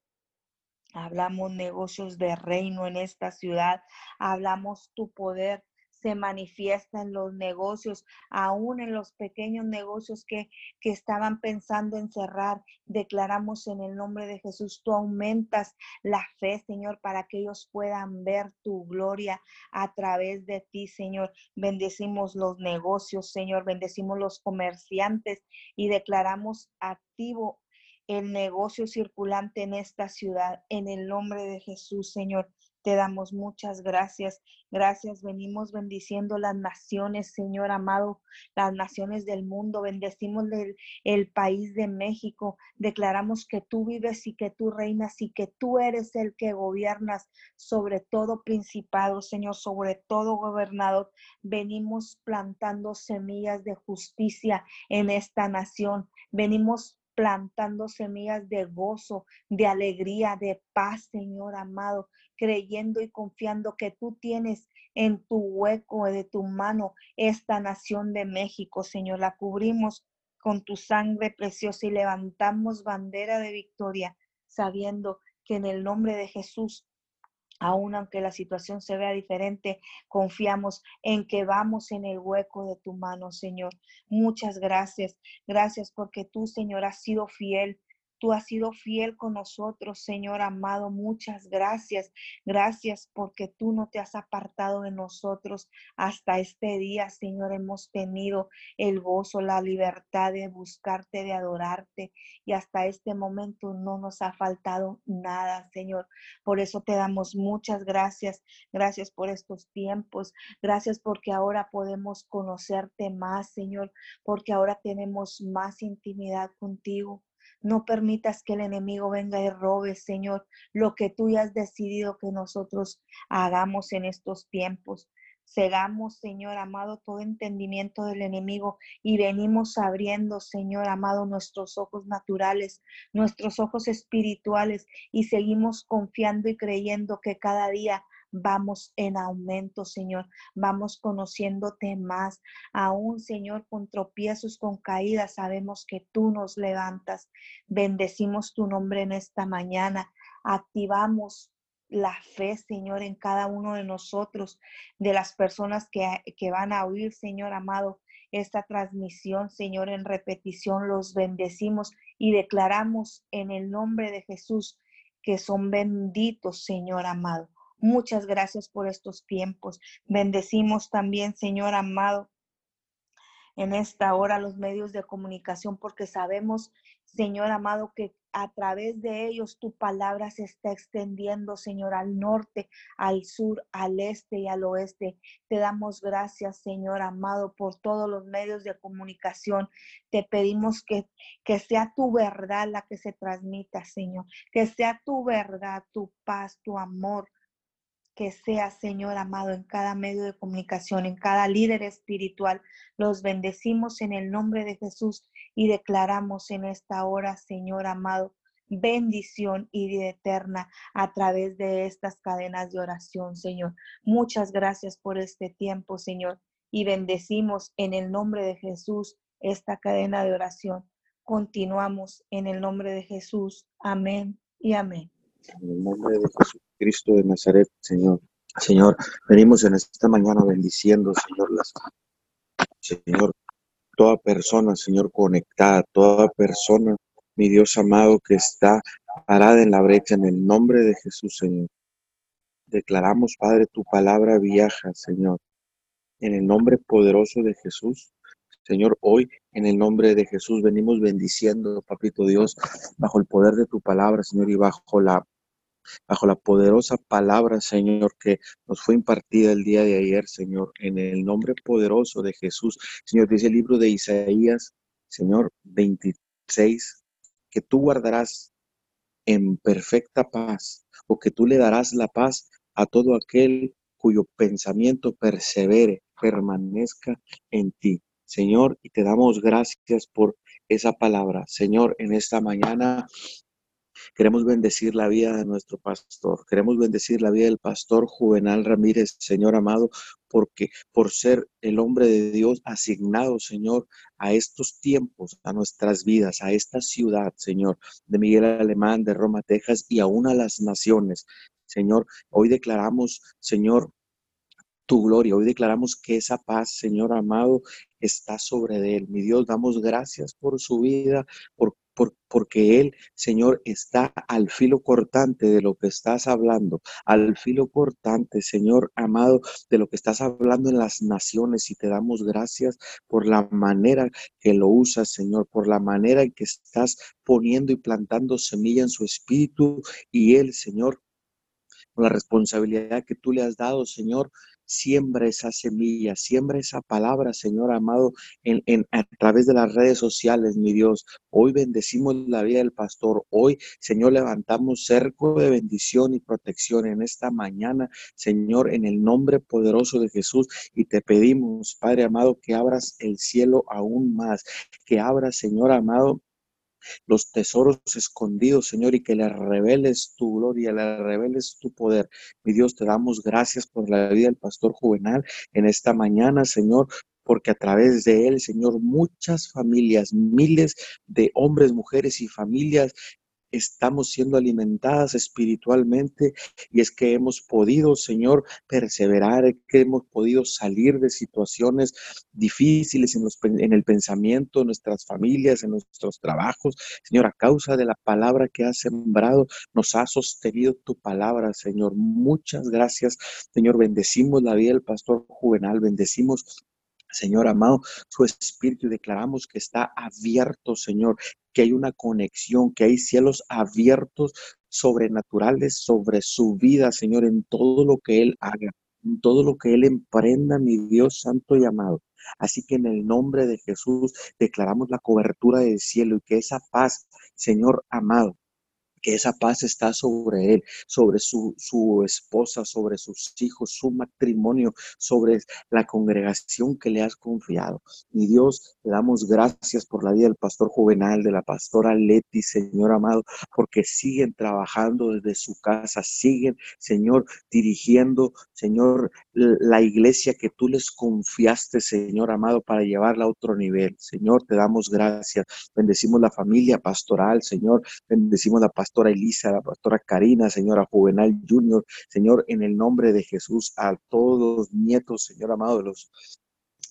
Hablamos negocios de reino en esta ciudad. Hablamos tu poder se manifiesta en los negocios, aún en los pequeños negocios que, que estaban pensando en cerrar. Declaramos en el nombre de Jesús, tú aumentas la fe, Señor, para que ellos puedan ver tu gloria a través de ti, Señor. Bendecimos los negocios, Señor, bendecimos los comerciantes y declaramos activo el negocio circulante en esta ciudad, en el nombre de Jesús, Señor. Te damos muchas gracias. Gracias. Venimos bendiciendo las naciones, Señor amado, las naciones del mundo. Bendecimos el, el, país de México. Declaramos que tú vives y que tú reinas y que tú eres el que gobiernas sobre todo principado, Señor, sobre todo gobernador. Venimos plantando semillas de justicia en esta nación. Venimos plantando semillas de gozo, de alegría, de paz, Señor amado, creyendo y confiando que tú tienes en tu hueco de tu mano esta nación de México, Señor. La cubrimos con tu sangre preciosa y levantamos bandera de victoria, sabiendo que en el nombre de Jesús Aún aunque la situación se vea diferente, confiamos en que vamos en el hueco de tu mano, Señor. Muchas gracias. Gracias porque tú, Señor, has sido fiel. Tú has sido fiel con nosotros, Señor amado. Muchas gracias. Gracias porque tú no te has apartado de nosotros hasta este día, Señor. Hemos tenido el gozo, la libertad de buscarte, de adorarte. Y hasta este momento no nos ha faltado nada, Señor. Por eso te damos muchas gracias. Gracias por estos tiempos. Gracias porque ahora podemos conocerte más, Señor. Porque ahora tenemos más intimidad contigo. No permitas que el enemigo venga y robe, Señor, lo que tú ya has decidido que nosotros hagamos en estos tiempos. Cegamos, Señor amado, todo entendimiento del enemigo y venimos abriendo, Señor amado, nuestros ojos naturales, nuestros ojos espirituales y seguimos confiando y creyendo que cada día vamos en aumento, Señor. Vamos conociéndote más. Aún, Señor, con tropiezos, con caídas, sabemos que tú nos levantas. Bendecimos tu nombre en esta mañana. Activamos la fe, Señor, en cada uno de nosotros, de las personas que, que van a oír, Señor amado, esta transmisión, Señor, en repetición. Los bendecimos y declaramos en el nombre de Jesús que son benditos, Señor amado. Muchas gracias por estos tiempos. Bendecimos también, Señor amado, en esta hora los medios de comunicación porque sabemos, Señor amado, que a través de ellos tu palabra se está extendiendo, Señor, al norte, al sur, al este y al oeste. Te damos gracias, Señor amado, por todos los medios de comunicación. Te pedimos que, que sea tu verdad la que se transmita, Señor, que sea tu verdad, tu paz, tu amor, que sea, Señor amado, en cada medio de comunicación, en cada líder espiritual. Los bendecimos en el nombre de Jesús y declaramos en esta hora, Señor amado, bendición y vida eterna a través de estas cadenas de oración, Señor. Muchas gracias por este tiempo, Señor, y bendecimos en el nombre de Jesús esta cadena de oración. Continuamos en el nombre de Jesús. Amén y amén. En el nombre de Jesucristo de Nazaret, Señor. Señor, venimos en esta mañana bendiciendo, Señor, las, Señor, toda persona, Señor, conectada, toda persona, mi Dios amado, que está parada en la brecha, en el nombre de Jesús, Señor. Declaramos, Padre, tu palabra viaja, Señor. En el nombre poderoso de Jesús, Señor, hoy en el nombre de Jesús venimos bendiciendo, Papito Dios, bajo el poder de tu palabra, Señor, y bajo la bajo la poderosa palabra, Señor, que nos fue impartida el día de ayer, Señor, en el nombre poderoso de Jesús. Señor, dice el libro de Isaías, Señor, 26, que tú guardarás en perfecta paz, o que tú le darás la paz a todo aquel cuyo pensamiento persevere, permanezca en ti. Señor, y te damos gracias por esa palabra. Señor, en esta mañana Queremos bendecir la vida de nuestro pastor. Queremos bendecir la vida del pastor Juvenal Ramírez, Señor amado, porque por ser el hombre de Dios asignado, Señor, a estos tiempos, a nuestras vidas, a esta ciudad, Señor, de Miguel Alemán, de Roma, Texas y aún a las naciones. Señor, hoy declaramos, Señor, tu gloria. Hoy declaramos que esa paz, Señor amado, está sobre él. Mi Dios, damos gracias por su vida, por porque Él, Señor, está al filo cortante de lo que estás hablando, al filo cortante, Señor amado, de lo que estás hablando en las naciones y te damos gracias por la manera que lo usas, Señor, por la manera en que estás poniendo y plantando semilla en su espíritu y Él, Señor, la responsabilidad que tú le has dado, Señor, siembra esa semilla, siembra esa palabra, Señor amado, en, a través de las redes sociales, mi Dios. Hoy bendecimos la vida del pastor. Hoy, Señor, levantamos cerco de bendición y protección en esta mañana, Señor, en el nombre poderoso de Jesús. Y te pedimos, Padre amado, que abras el cielo aún más, que abras, Señor amado, los tesoros escondidos, Señor, y que le reveles tu gloria, le reveles tu poder. Mi Dios, te damos gracias por la vida del pastor juvenal en esta mañana, Señor, porque a través de él, Señor, muchas familias, miles de hombres, mujeres y familias estamos siendo alimentadas espiritualmente y es que hemos podido, Señor, perseverar, que hemos podido salir de situaciones difíciles en, los, en el pensamiento, en nuestras familias, en nuestros trabajos. Señor, a causa de la palabra que has sembrado, nos ha sostenido tu palabra, Señor. Muchas gracias, Señor. Bendecimos la vida del pastor juvenal, bendecimos Señor amado, su espíritu declaramos que está abierto, Señor, que hay una conexión, que hay cielos abiertos sobrenaturales sobre su vida, Señor, en todo lo que Él haga, en todo lo que Él emprenda, mi Dios santo y amado. Así que en el nombre de Jesús declaramos la cobertura del cielo y que esa paz, Señor amado, que esa paz está sobre él, sobre su, su, esposa, sobre sus hijos, su matrimonio, sobre la congregación que le has confiado. Mi Dios, le damos gracias por la vida del pastor Juvenal, de la pastora Leti, Señor amado, porque siguen trabajando desde su casa, siguen, Señor, dirigiendo, Señor, la iglesia que tú les confiaste, Señor amado, para llevarla a otro nivel. Señor, te damos gracias. Bendecimos la familia pastoral, Señor. Bendecimos la pastora pastora Elisa, la pastora Karina, señora Juvenal Junior, Señor, en el nombre de Jesús, a todos los nietos, Señor amado, de los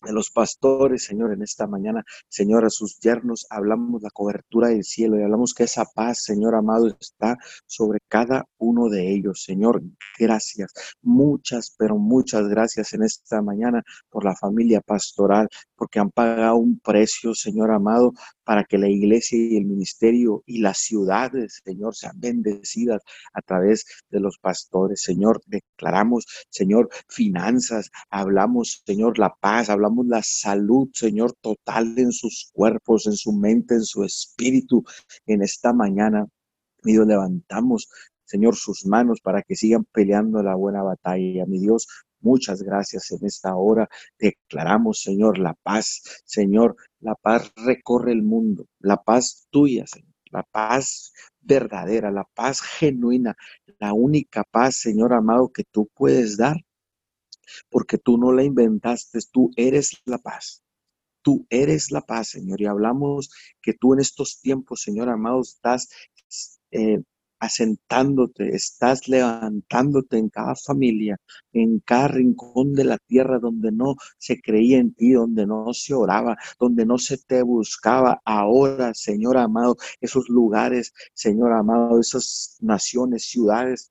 de los pastores, Señor, en esta mañana, Señor, a sus yernos, hablamos la cobertura del cielo y hablamos que esa paz, Señor amado, está sobre cada uno de ellos. Señor, gracias, muchas, pero muchas gracias en esta mañana por la familia pastoral, porque han pagado un precio, Señor amado, para que la iglesia y el ministerio y las ciudades, Señor, sean bendecidas a través de los pastores. Señor, declaramos, Señor, finanzas, hablamos, Señor, la paz, hablamos la salud, Señor, total en sus cuerpos, en su mente, en su espíritu en esta mañana. Mi Dios, levantamos, Señor, sus manos para que sigan peleando la buena batalla. Mi Dios, muchas gracias en esta hora. Declaramos, Señor, la paz. Señor, la paz recorre el mundo. La paz tuya, Señor. La paz verdadera, la paz genuina, la única paz, Señor amado, que tú puedes dar porque tú no la inventaste, tú eres la paz. Tú eres la paz, Señor. Y hablamos que tú en estos tiempos, Señor amado, estás eh, asentándote, estás levantándote en cada familia, en cada rincón de la tierra donde no se creía en ti, donde no se oraba, donde no se te buscaba. Ahora, Señor amado, esos lugares, Señor amado, esas naciones, ciudades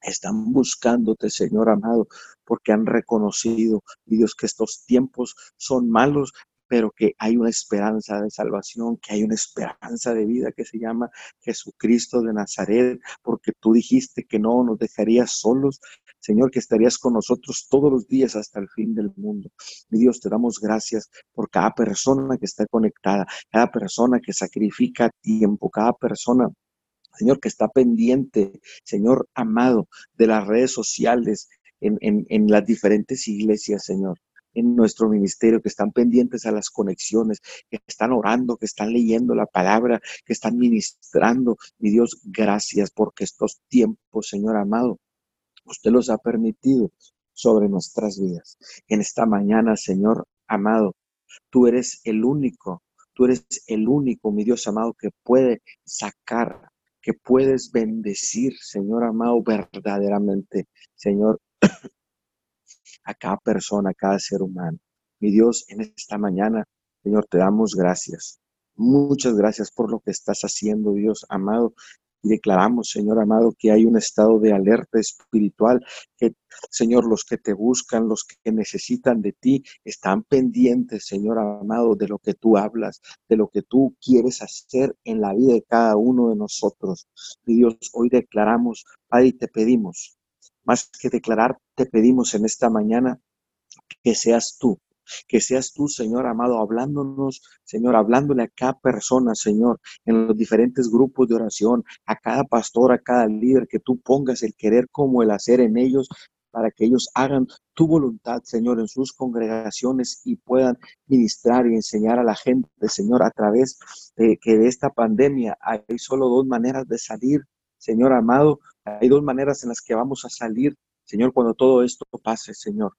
están buscándote, Señor amado, porque han reconocido, Dios, que estos tiempos son malos, pero que hay una esperanza de salvación, que hay una esperanza de vida que se llama Jesucristo de Nazaret, porque tú dijiste que no nos dejarías solos, Señor, que estarías con nosotros todos los días hasta el fin del mundo. Mi Dios, te damos gracias por cada persona que está conectada, cada persona que sacrifica tiempo, cada persona Señor, que está pendiente, Señor amado, de las redes sociales, en, las diferentes iglesias, Señor en nuestro ministerio, que están pendientes a las conexiones, que están orando, que están leyendo la palabra, que están ministrando. Mi Dios, gracias porque estos tiempos, Señor amado, usted los ha permitido sobre nuestras vidas. En esta mañana, Señor amado, tú eres el único, tú eres el único, mi Dios amado, que puede sacar que puedes bendecir, Señor amado, verdaderamente, Señor, a cada persona, a cada ser humano. Mi Dios, en esta mañana, Señor, te damos gracias. Muchas gracias por lo que estás haciendo, Dios amado declaramos, Señor amado, que hay un estado de alerta espiritual, que, Señor, los que te buscan, los que necesitan de ti, están pendientes, Señor amado, de lo que tú hablas, de lo que tú quieres hacer en la vida de cada uno de nosotros. Y Dios, hoy declaramos, Padre, y te pedimos, más que declarar, te pedimos en esta mañana que seas tú que seas tú, Señor amado, hablándonos, Señor, hablándole a cada persona, Señor, en los diferentes grupos de oración, a cada pastor, a cada líder, que tú pongas el querer como el hacer en ellos para que ellos hagan tu voluntad, Señor, en sus congregaciones y puedan ministrar y enseñar a la gente, Señor, a través de que de esta pandemia hay solo dos maneras de salir, Señor amado, hay dos maneras en las que vamos a salir, Señor, cuando todo esto pase, Señor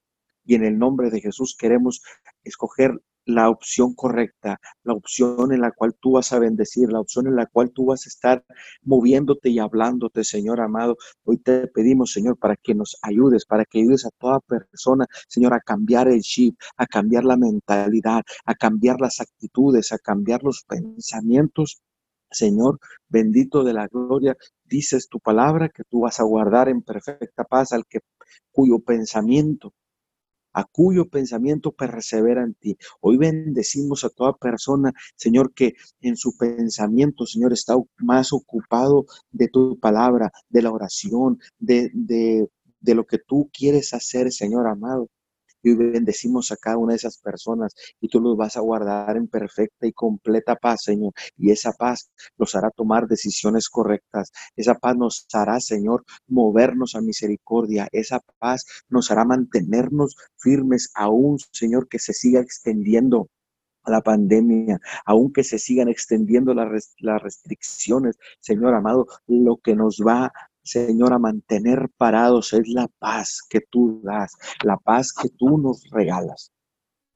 y en el nombre de Jesús queremos escoger la opción correcta, la opción en la cual tú vas a bendecir, la opción en la cual tú vas a estar moviéndote y hablándote, Señor amado. Hoy te pedimos, Señor, para que nos ayudes, para que ayudes a toda persona, Señor, a cambiar el chip, a cambiar la mentalidad, a cambiar las actitudes, a cambiar los pensamientos. Señor, bendito de la gloria, dices tu palabra que tú vas a guardar en perfecta paz al que cuyo pensamiento a cuyo pensamiento persevera en ti. Hoy bendecimos a toda persona, Señor, que en su pensamiento, Señor, está más ocupado de tu palabra, de la oración, de, de, de lo que tú quieres hacer, Señor amado. Y bendecimos a cada una de esas personas y tú los vas a guardar en perfecta y completa paz, Señor. Y esa paz los hará tomar decisiones correctas. Esa paz nos hará, Señor, movernos a misericordia. Esa paz nos hará mantenernos firmes aún, Señor, que se siga extendiendo la pandemia, aunque se sigan extendiendo las, las restricciones, Señor amado, lo que nos va Señor, a mantener parados es la paz que tú das, la paz que tú nos regalas.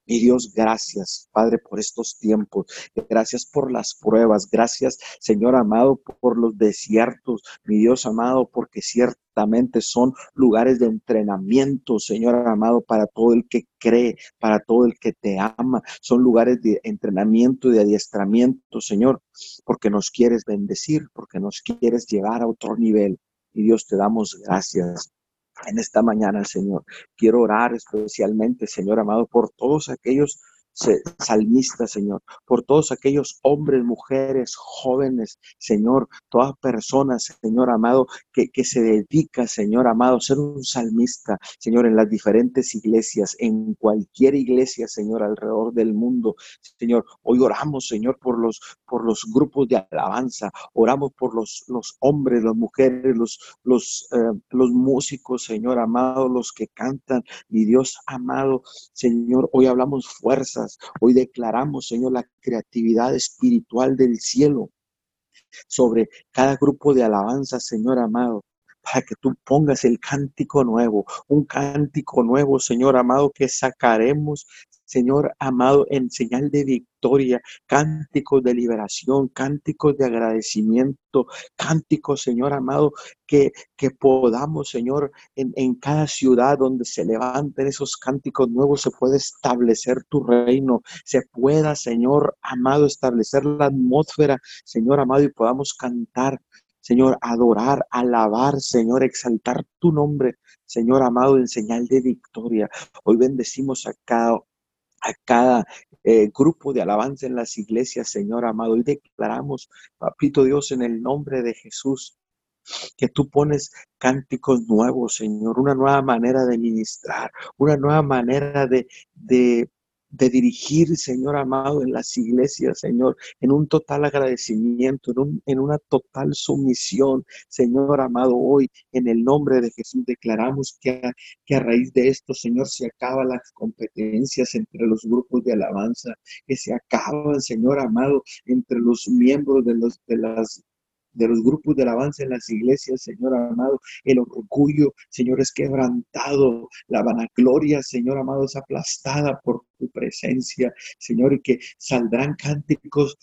Mi Dios, gracias, Padre, por estos tiempos. Gracias por las pruebas. Gracias, Señor amado, por los desiertos. Mi Dios amado, porque ciertamente son lugares de entrenamiento, Señor amado, para todo el que cree, para todo el que te ama. Son lugares de entrenamiento y de adiestramiento, Señor, porque nos quieres bendecir, porque nos quieres llevar a otro nivel. Y Dios, te damos gracias en esta mañana, Señor. Quiero orar especialmente, Señor amado, por todos aquellos salmistas, Señor, por todos aquellos hombres, mujeres, jóvenes, Señor, todas personas, Señor amado, que, que se dedica, Señor amado, a ser un salmista, Señor, en las diferentes iglesias, en cualquier iglesia, Señor, alrededor del mundo. Señor, hoy oramos, Señor, por los, por los grupos de alabanza, oramos por los, los hombres, las mujeres, los, los, eh, los músicos, Señor amado, los que cantan, mi Dios amado, Señor, hoy hablamos fuerza Hoy declaramos, Señor, la creatividad espiritual del cielo sobre cada grupo de alabanza, Señor amado para que tú pongas el cántico nuevo, un cántico nuevo, Señor amado, que sacaremos, Señor amado, en señal de victoria, cánticos de liberación, cánticos de agradecimiento, cánticos, Señor amado, que, que podamos, Señor, en, en cada ciudad donde se levanten esos cánticos nuevos, se pueda establecer tu reino, se pueda, Señor amado, establecer la atmósfera, Señor amado, y podamos cantar, Señor, adorar, alabar, Señor, exaltar tu nombre, Señor amado, en señal de victoria. Hoy bendecimos a cada a cada eh, grupo de alabanza en las iglesias, Señor amado. Y declaramos, papito Dios, en el nombre de Jesús, que tú pones cánticos nuevos, Señor, una nueva manera de ministrar, una nueva manera de, de de dirigir, Señor amado, en las iglesias, Señor, en un total agradecimiento, en, una total sumisión, Señor amado, hoy en el nombre de Jesús declaramos que a, que a raíz de esto, Señor, se acaban las competencias entre los grupos de alabanza, que se acaban, Señor amado, entre los miembros de, los, de las de los grupos de alabanza en las iglesias, Señor amado. El orgullo, Señor, es quebrantado. La vanagloria, Señor amado, es aplastada por tu presencia, Señor, y que saldrán cánticos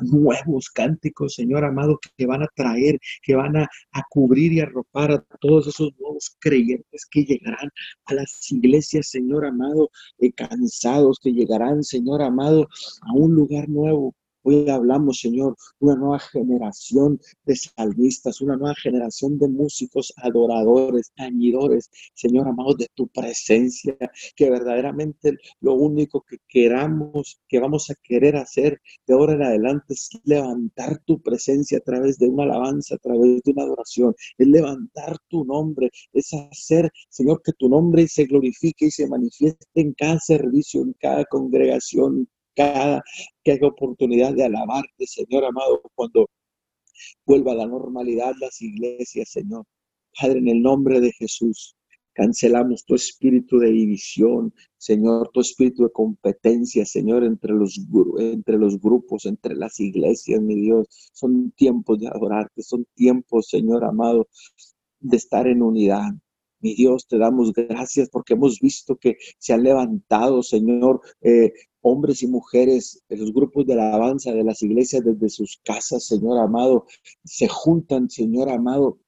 nuevos cánticos, Señor amado, que van a traer, que van a, cubrir y arropar a todos esos nuevos creyentes que llegarán a las iglesias, Señor amado, cansados, que llegarán, Señor amado, a un lugar nuevo, Hoy hablamos, Señor, una nueva generación de salmistas, una nueva generación de músicos, adoradores, añidores, Señor amado, de tu presencia, que verdaderamente lo único que queramos, que vamos a querer hacer de ahora en adelante es levantar tu presencia a través de una alabanza, a través de una adoración, es levantar tu nombre, es hacer, Señor, que tu nombre se glorifique y se manifieste en cada servicio, en cada congregación, cada que haya oportunidad de alabarte, Señor amado, cuando vuelva a la normalidad las iglesias, Señor. Padre, en el nombre de Jesús, cancelamos tu espíritu de división, Señor, tu espíritu de competencia, Señor, entre los, entre los grupos, entre las iglesias, mi Dios. Son tiempos de adorarte, son tiempos, Señor amado, de estar en unidad. Mi Dios, te damos gracias porque hemos visto que se han levantado, Señor, eh, hombres y mujeres los grupos de alabanza de las iglesias desde sus casas, Señor amado, se juntan, Señor amado,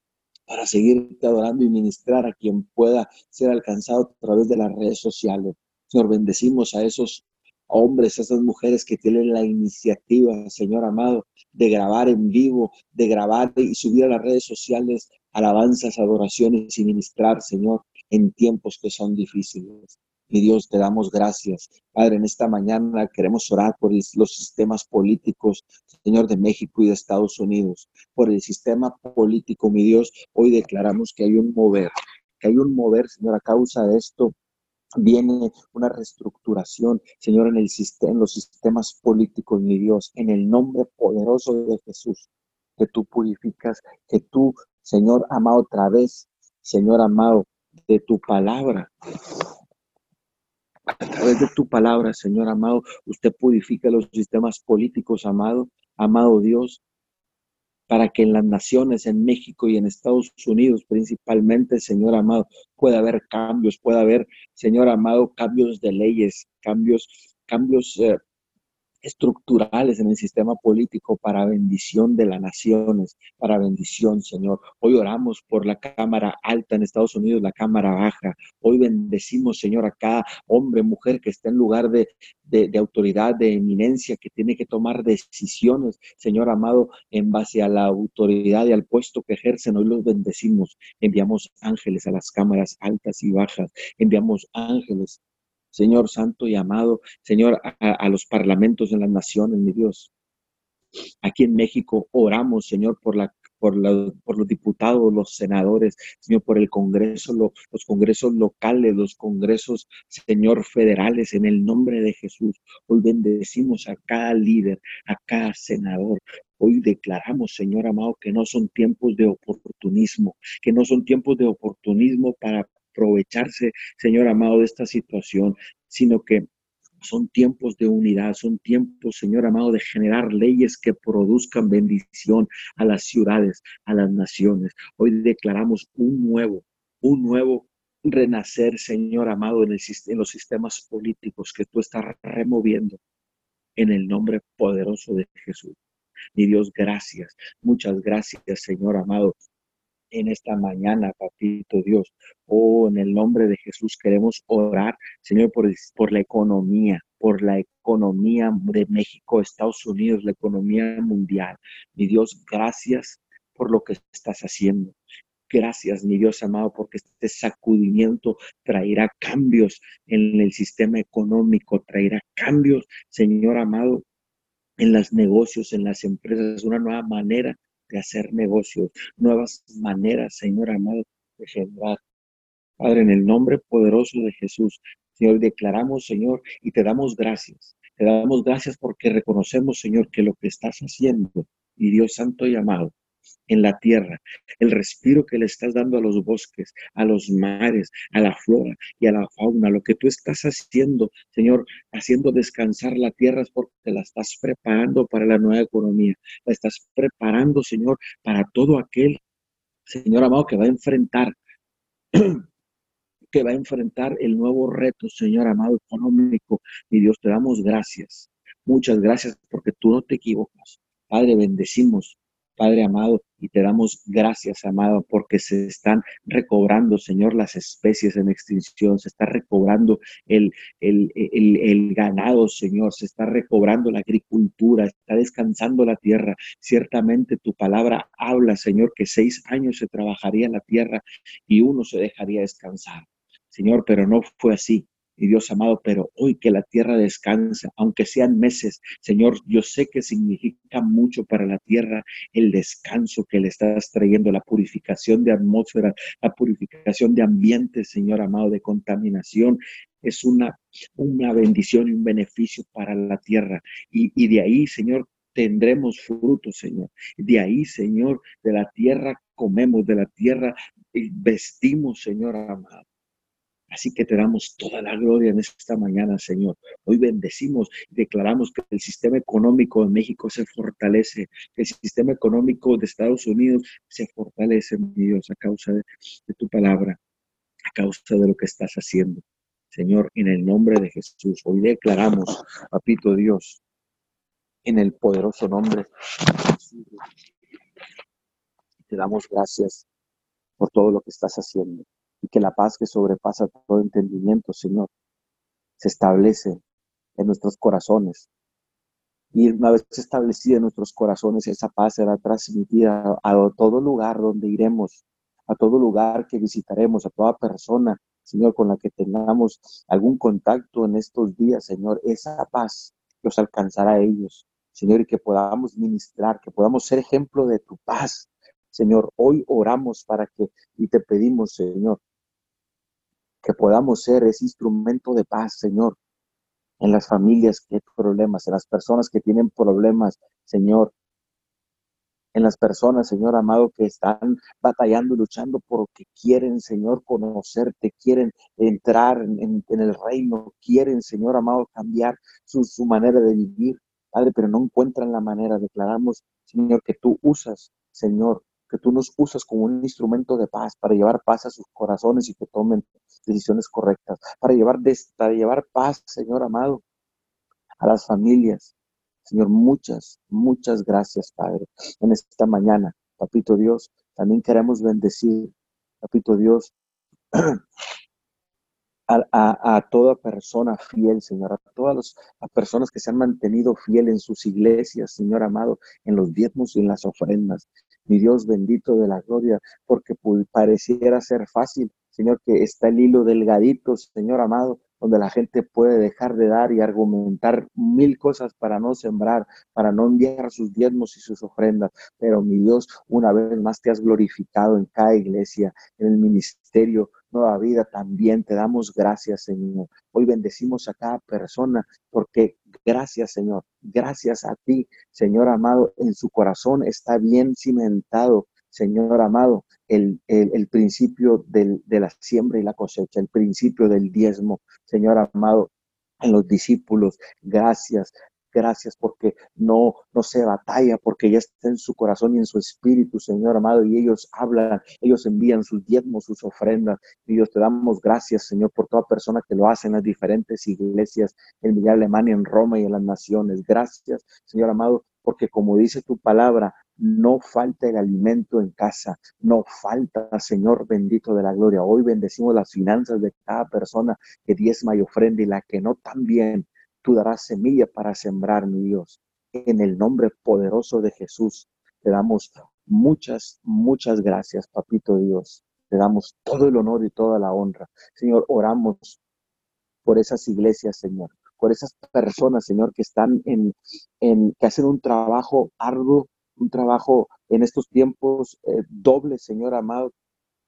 para seguirte adorando y ministrar a quien pueda ser alcanzado a través de las redes sociales. Señor, bendecimos a esos hombres, a esas mujeres que tienen la iniciativa, Señor amado, de grabar en vivo, de grabar y subir a las redes sociales alabanzas, adoraciones y ministrar, Señor, en tiempos que son difíciles. Mi Dios, te damos gracias. Padre, en esta mañana queremos orar por los sistemas políticos, Señor, de México y de Estados Unidos. Por el sistema político, mi Dios, hoy declaramos que hay un mover, que hay un mover, Señor, a causa de esto viene una reestructuración, Señor, en, el sistema, en los sistemas políticos, mi Dios, en el nombre poderoso de Jesús, que tú purificas, que tú, Señor amado, otra vez, Señor amado, de tu palabra. De tu palabra, Señor amado, usted purifica los sistemas políticos, amado, amado Dios, para que en las naciones, en México y en Estados Unidos principalmente, Señor amado, pueda haber cambios, pueda haber, Señor amado, cambios de leyes, cambios, cambios eh, estructurales en el sistema político para bendición de las naciones, para bendición, Señor. Hoy oramos por la Cámara Alta en Estados Unidos, la Cámara Baja. Hoy bendecimos, Señor, a cada hombre, mujer que está en lugar de, de, autoridad, de eminencia, que tiene que tomar decisiones, Señor amado, en base a la autoridad y al puesto que ejercen. Hoy los bendecimos. Enviamos ángeles a las cámaras altas y bajas. Enviamos ángeles Señor Santo y amado, Señor, a, los parlamentos de las naciones, mi Dios. Aquí en México oramos, Señor, por la por, por, los diputados, los senadores, Señor, por el Congreso, los congresos locales, los congresos, Señor, federales, en el nombre de Jesús. Hoy bendecimos a cada líder, a cada senador. Hoy declaramos, Señor amado, que no son tiempos de oportunismo, que no son tiempos de oportunismo para aprovecharse, Señor amado, de esta situación, sino que son tiempos de unidad, son tiempos, Señor amado, de generar leyes que produzcan bendición a las ciudades, a las naciones. Hoy declaramos un nuevo, un nuevo renacer, Señor amado, en, el, en los sistemas políticos que tú estás removiendo en el nombre poderoso de Jesús. Mi Dios, gracias. Muchas gracias, Señor amado, en esta mañana, papito Dios. Oh, en el nombre de Jesús queremos orar, Señor, por, la economía, por la economía de México, Estados Unidos, la economía mundial. Mi Dios, gracias por lo que estás haciendo. Gracias, mi Dios amado, porque este sacudimiento traerá cambios en el sistema económico, traerá cambios, Señor amado, en los negocios, en las empresas, una nueva manera de hacer negocios, nuevas maneras, Señor amado, de generar. Padre, en el nombre poderoso de Jesús, Señor, declaramos, Señor, y te damos gracias. Te damos gracias porque reconocemos, Señor, que lo que estás haciendo, y Dios Santo y amado, en la tierra, el respiro que le estás dando a los bosques, a los mares, a la flora y a la fauna, lo que tú estás haciendo, Señor, haciendo descansar la tierra es porque la estás preparando para la nueva economía, la estás preparando, Señor, para todo aquel, Señor amado, que va a enfrentar que va a enfrentar el nuevo reto, Señor amado económico. Y Dios, te damos gracias. Muchas gracias porque tú no te equivocas. Padre, bendecimos Padre amado, y te damos gracias, amado, porque se están recobrando, Señor, las especies en extinción, se está recobrando el, el, el, ganado, Señor, se está recobrando la agricultura, está descansando la tierra. Ciertamente tu palabra habla, Señor, que seis años se trabajaría la tierra y uno se dejaría descansar. Señor, pero no fue así mi Dios amado, pero hoy que la tierra descansa, aunque sean meses, Señor, yo sé que significa mucho para la tierra el descanso que le estás trayendo, la purificación de atmósfera, la purificación de ambiente, Señor amado, de contaminación. Es una, una bendición y un beneficio para la tierra. Y, y de ahí, Señor, tendremos frutos, Señor. De ahí, Señor, de la tierra comemos, de la tierra eh, vestimos, Señor amado. Así que te damos toda la gloria en esta mañana, Señor. Hoy bendecimos y declaramos que el sistema económico de México se fortalece, que el sistema económico de Estados Unidos se fortalece, mi Dios, a causa de, tu palabra, a causa de lo que estás haciendo. Señor, en el nombre de Jesús, hoy declaramos, papito Dios, en el poderoso nombre de Jesús. Te damos gracias por todo lo que estás haciendo y que la paz que sobrepasa todo entendimiento, Señor, se establece en nuestros corazones. Y una vez establecida en nuestros corazones, esa paz será transmitida a todo lugar donde iremos, a todo lugar que visitaremos, a toda persona, Señor, con la que tengamos algún contacto en estos días, Señor, esa paz los alcanzará a ellos, Señor, y que podamos ministrar, que podamos ser ejemplo de tu paz. Señor, hoy oramos para que, y te pedimos, Señor, que podamos ser ese instrumento de paz, Señor, en las familias que hay problemas, en las personas que tienen problemas, Señor, en las personas, Señor amado, que están batallando y luchando porque quieren, Señor, conocerte, quieren entrar en, el reino, quieren, Señor amado, cambiar su, su manera de vivir, Padre, pero no encuentran la manera. Declaramos, Señor, que tú usas, Señor, que tú nos usas como un instrumento de paz para llevar paz a sus corazones y que tomen decisiones correctas, para llevar, para llevar paz, Señor amado, a las familias. Señor, muchas, muchas gracias, Padre, en esta mañana. Papito Dios, también queremos bendecir, Papito Dios, a, toda persona fiel, Señor, a todas las personas que se han mantenido fiel en sus iglesias, Señor amado, en los diezmos y en las ofrendas. Mi Dios bendito de la gloria, porque pareciera ser fácil, Señor, que está el hilo delgadito, Señor amado, donde la gente puede dejar de dar y argumentar mil cosas para no sembrar, para no enviar sus diezmos y sus ofrendas. Pero mi Dios, una vez más te has glorificado en cada iglesia, en el ministerio, nueva vida también. Te damos gracias, Señor. Hoy bendecimos a cada persona porque gracias, Señor. Gracias a ti, Señor amado. En su corazón está bien cimentado, Señor amado, el, el, principio del, de la siembra y la cosecha, el principio del diezmo, Señor amado en los discípulos. Gracias, Gracias porque no, no se batalla, porque ya está en su corazón y en su espíritu, Señor amado, y ellos hablan, ellos envían sus diezmos, sus ofrendas. Y Dios te damos gracias, Señor, por toda persona que lo hace en las diferentes iglesias, en Villa Alemania, en Roma y en las naciones. Gracias, Señor amado, porque como dice tu palabra, no falta el alimento en casa, no falta, Señor bendito de la gloria. Hoy bendecimos las finanzas de cada persona que diezma y ofrenda y la que no también tú darás semilla para sembrar, mi Dios. En el nombre poderoso de Jesús, te damos muchas, muchas gracias, papito Dios. Te damos todo el honor y toda la honra. Señor, oramos por esas iglesias, Señor, por esas personas, Señor, que están en, en que hacen un trabajo arduo, un trabajo en estos tiempos eh, doble, Señor amado,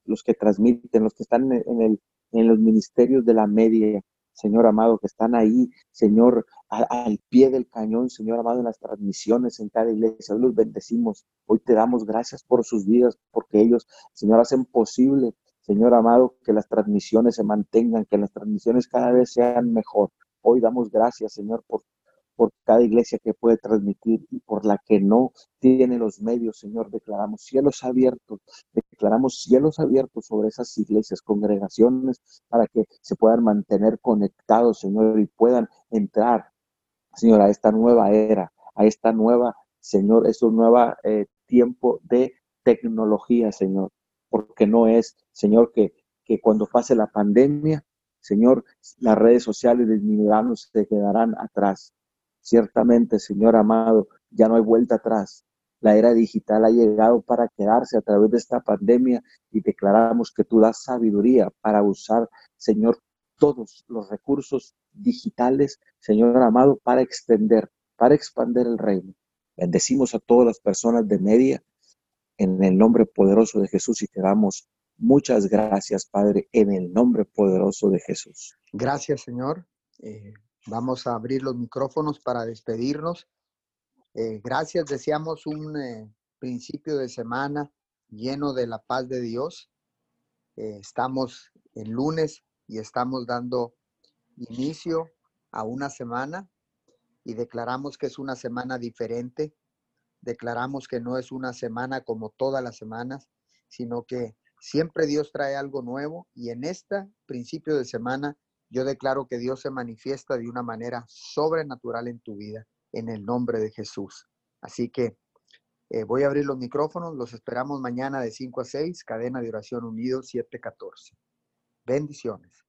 los que transmiten, los que están en, el, en los ministerios de la media, Señor amado, que están ahí, Señor, al pie del cañón, Señor amado, en las transmisiones en cada iglesia. Hoy los bendecimos. Hoy te damos gracias por sus vidas, porque ellos, Señor, hacen posible, Señor amado, que las transmisiones se mantengan, que las transmisiones cada vez sean mejor. Hoy damos gracias, Señor, por por cada iglesia que puede transmitir y por la que no tiene los medios, Señor. Declaramos cielos abiertos, declaramos cielos abiertos sobre esas iglesias, congregaciones, para que se puedan mantener conectados, Señor, y puedan entrar, Señor, a esta nueva era, a esta nueva, Señor, es un nuevo eh, tiempo de tecnología, Señor, porque no es, Señor, que, que cuando pase la pandemia, Señor, las redes sociales disminuirán, se quedarán atrás. Ciertamente, Señor amado, ya no hay vuelta atrás. La era digital ha llegado para quedarse a través de esta pandemia y declaramos que tú das sabiduría para usar, Señor, todos los recursos digitales, Señor amado, para extender, para expandir el reino. Bendecimos a todas las personas de media en el nombre poderoso de Jesús y te damos muchas gracias, Padre, en el nombre poderoso de Jesús. Gracias, Señor. Eh, Vamos a abrir los micrófonos para despedirnos. Eh, gracias, deseamos un eh, principio de semana lleno de la paz de Dios. Eh, estamos en lunes y estamos dando inicio a una semana y declaramos que es una semana diferente. Declaramos que no es una semana como todas las semanas, sino que siempre Dios trae algo nuevo y en este principio de semana yo declaro que Dios se manifiesta de una manera sobrenatural en tu vida, en el nombre de Jesús. Así que eh, voy a abrir los micrófonos, los esperamos mañana de 5 a 6, cadena de oración unido 714. Bendiciones.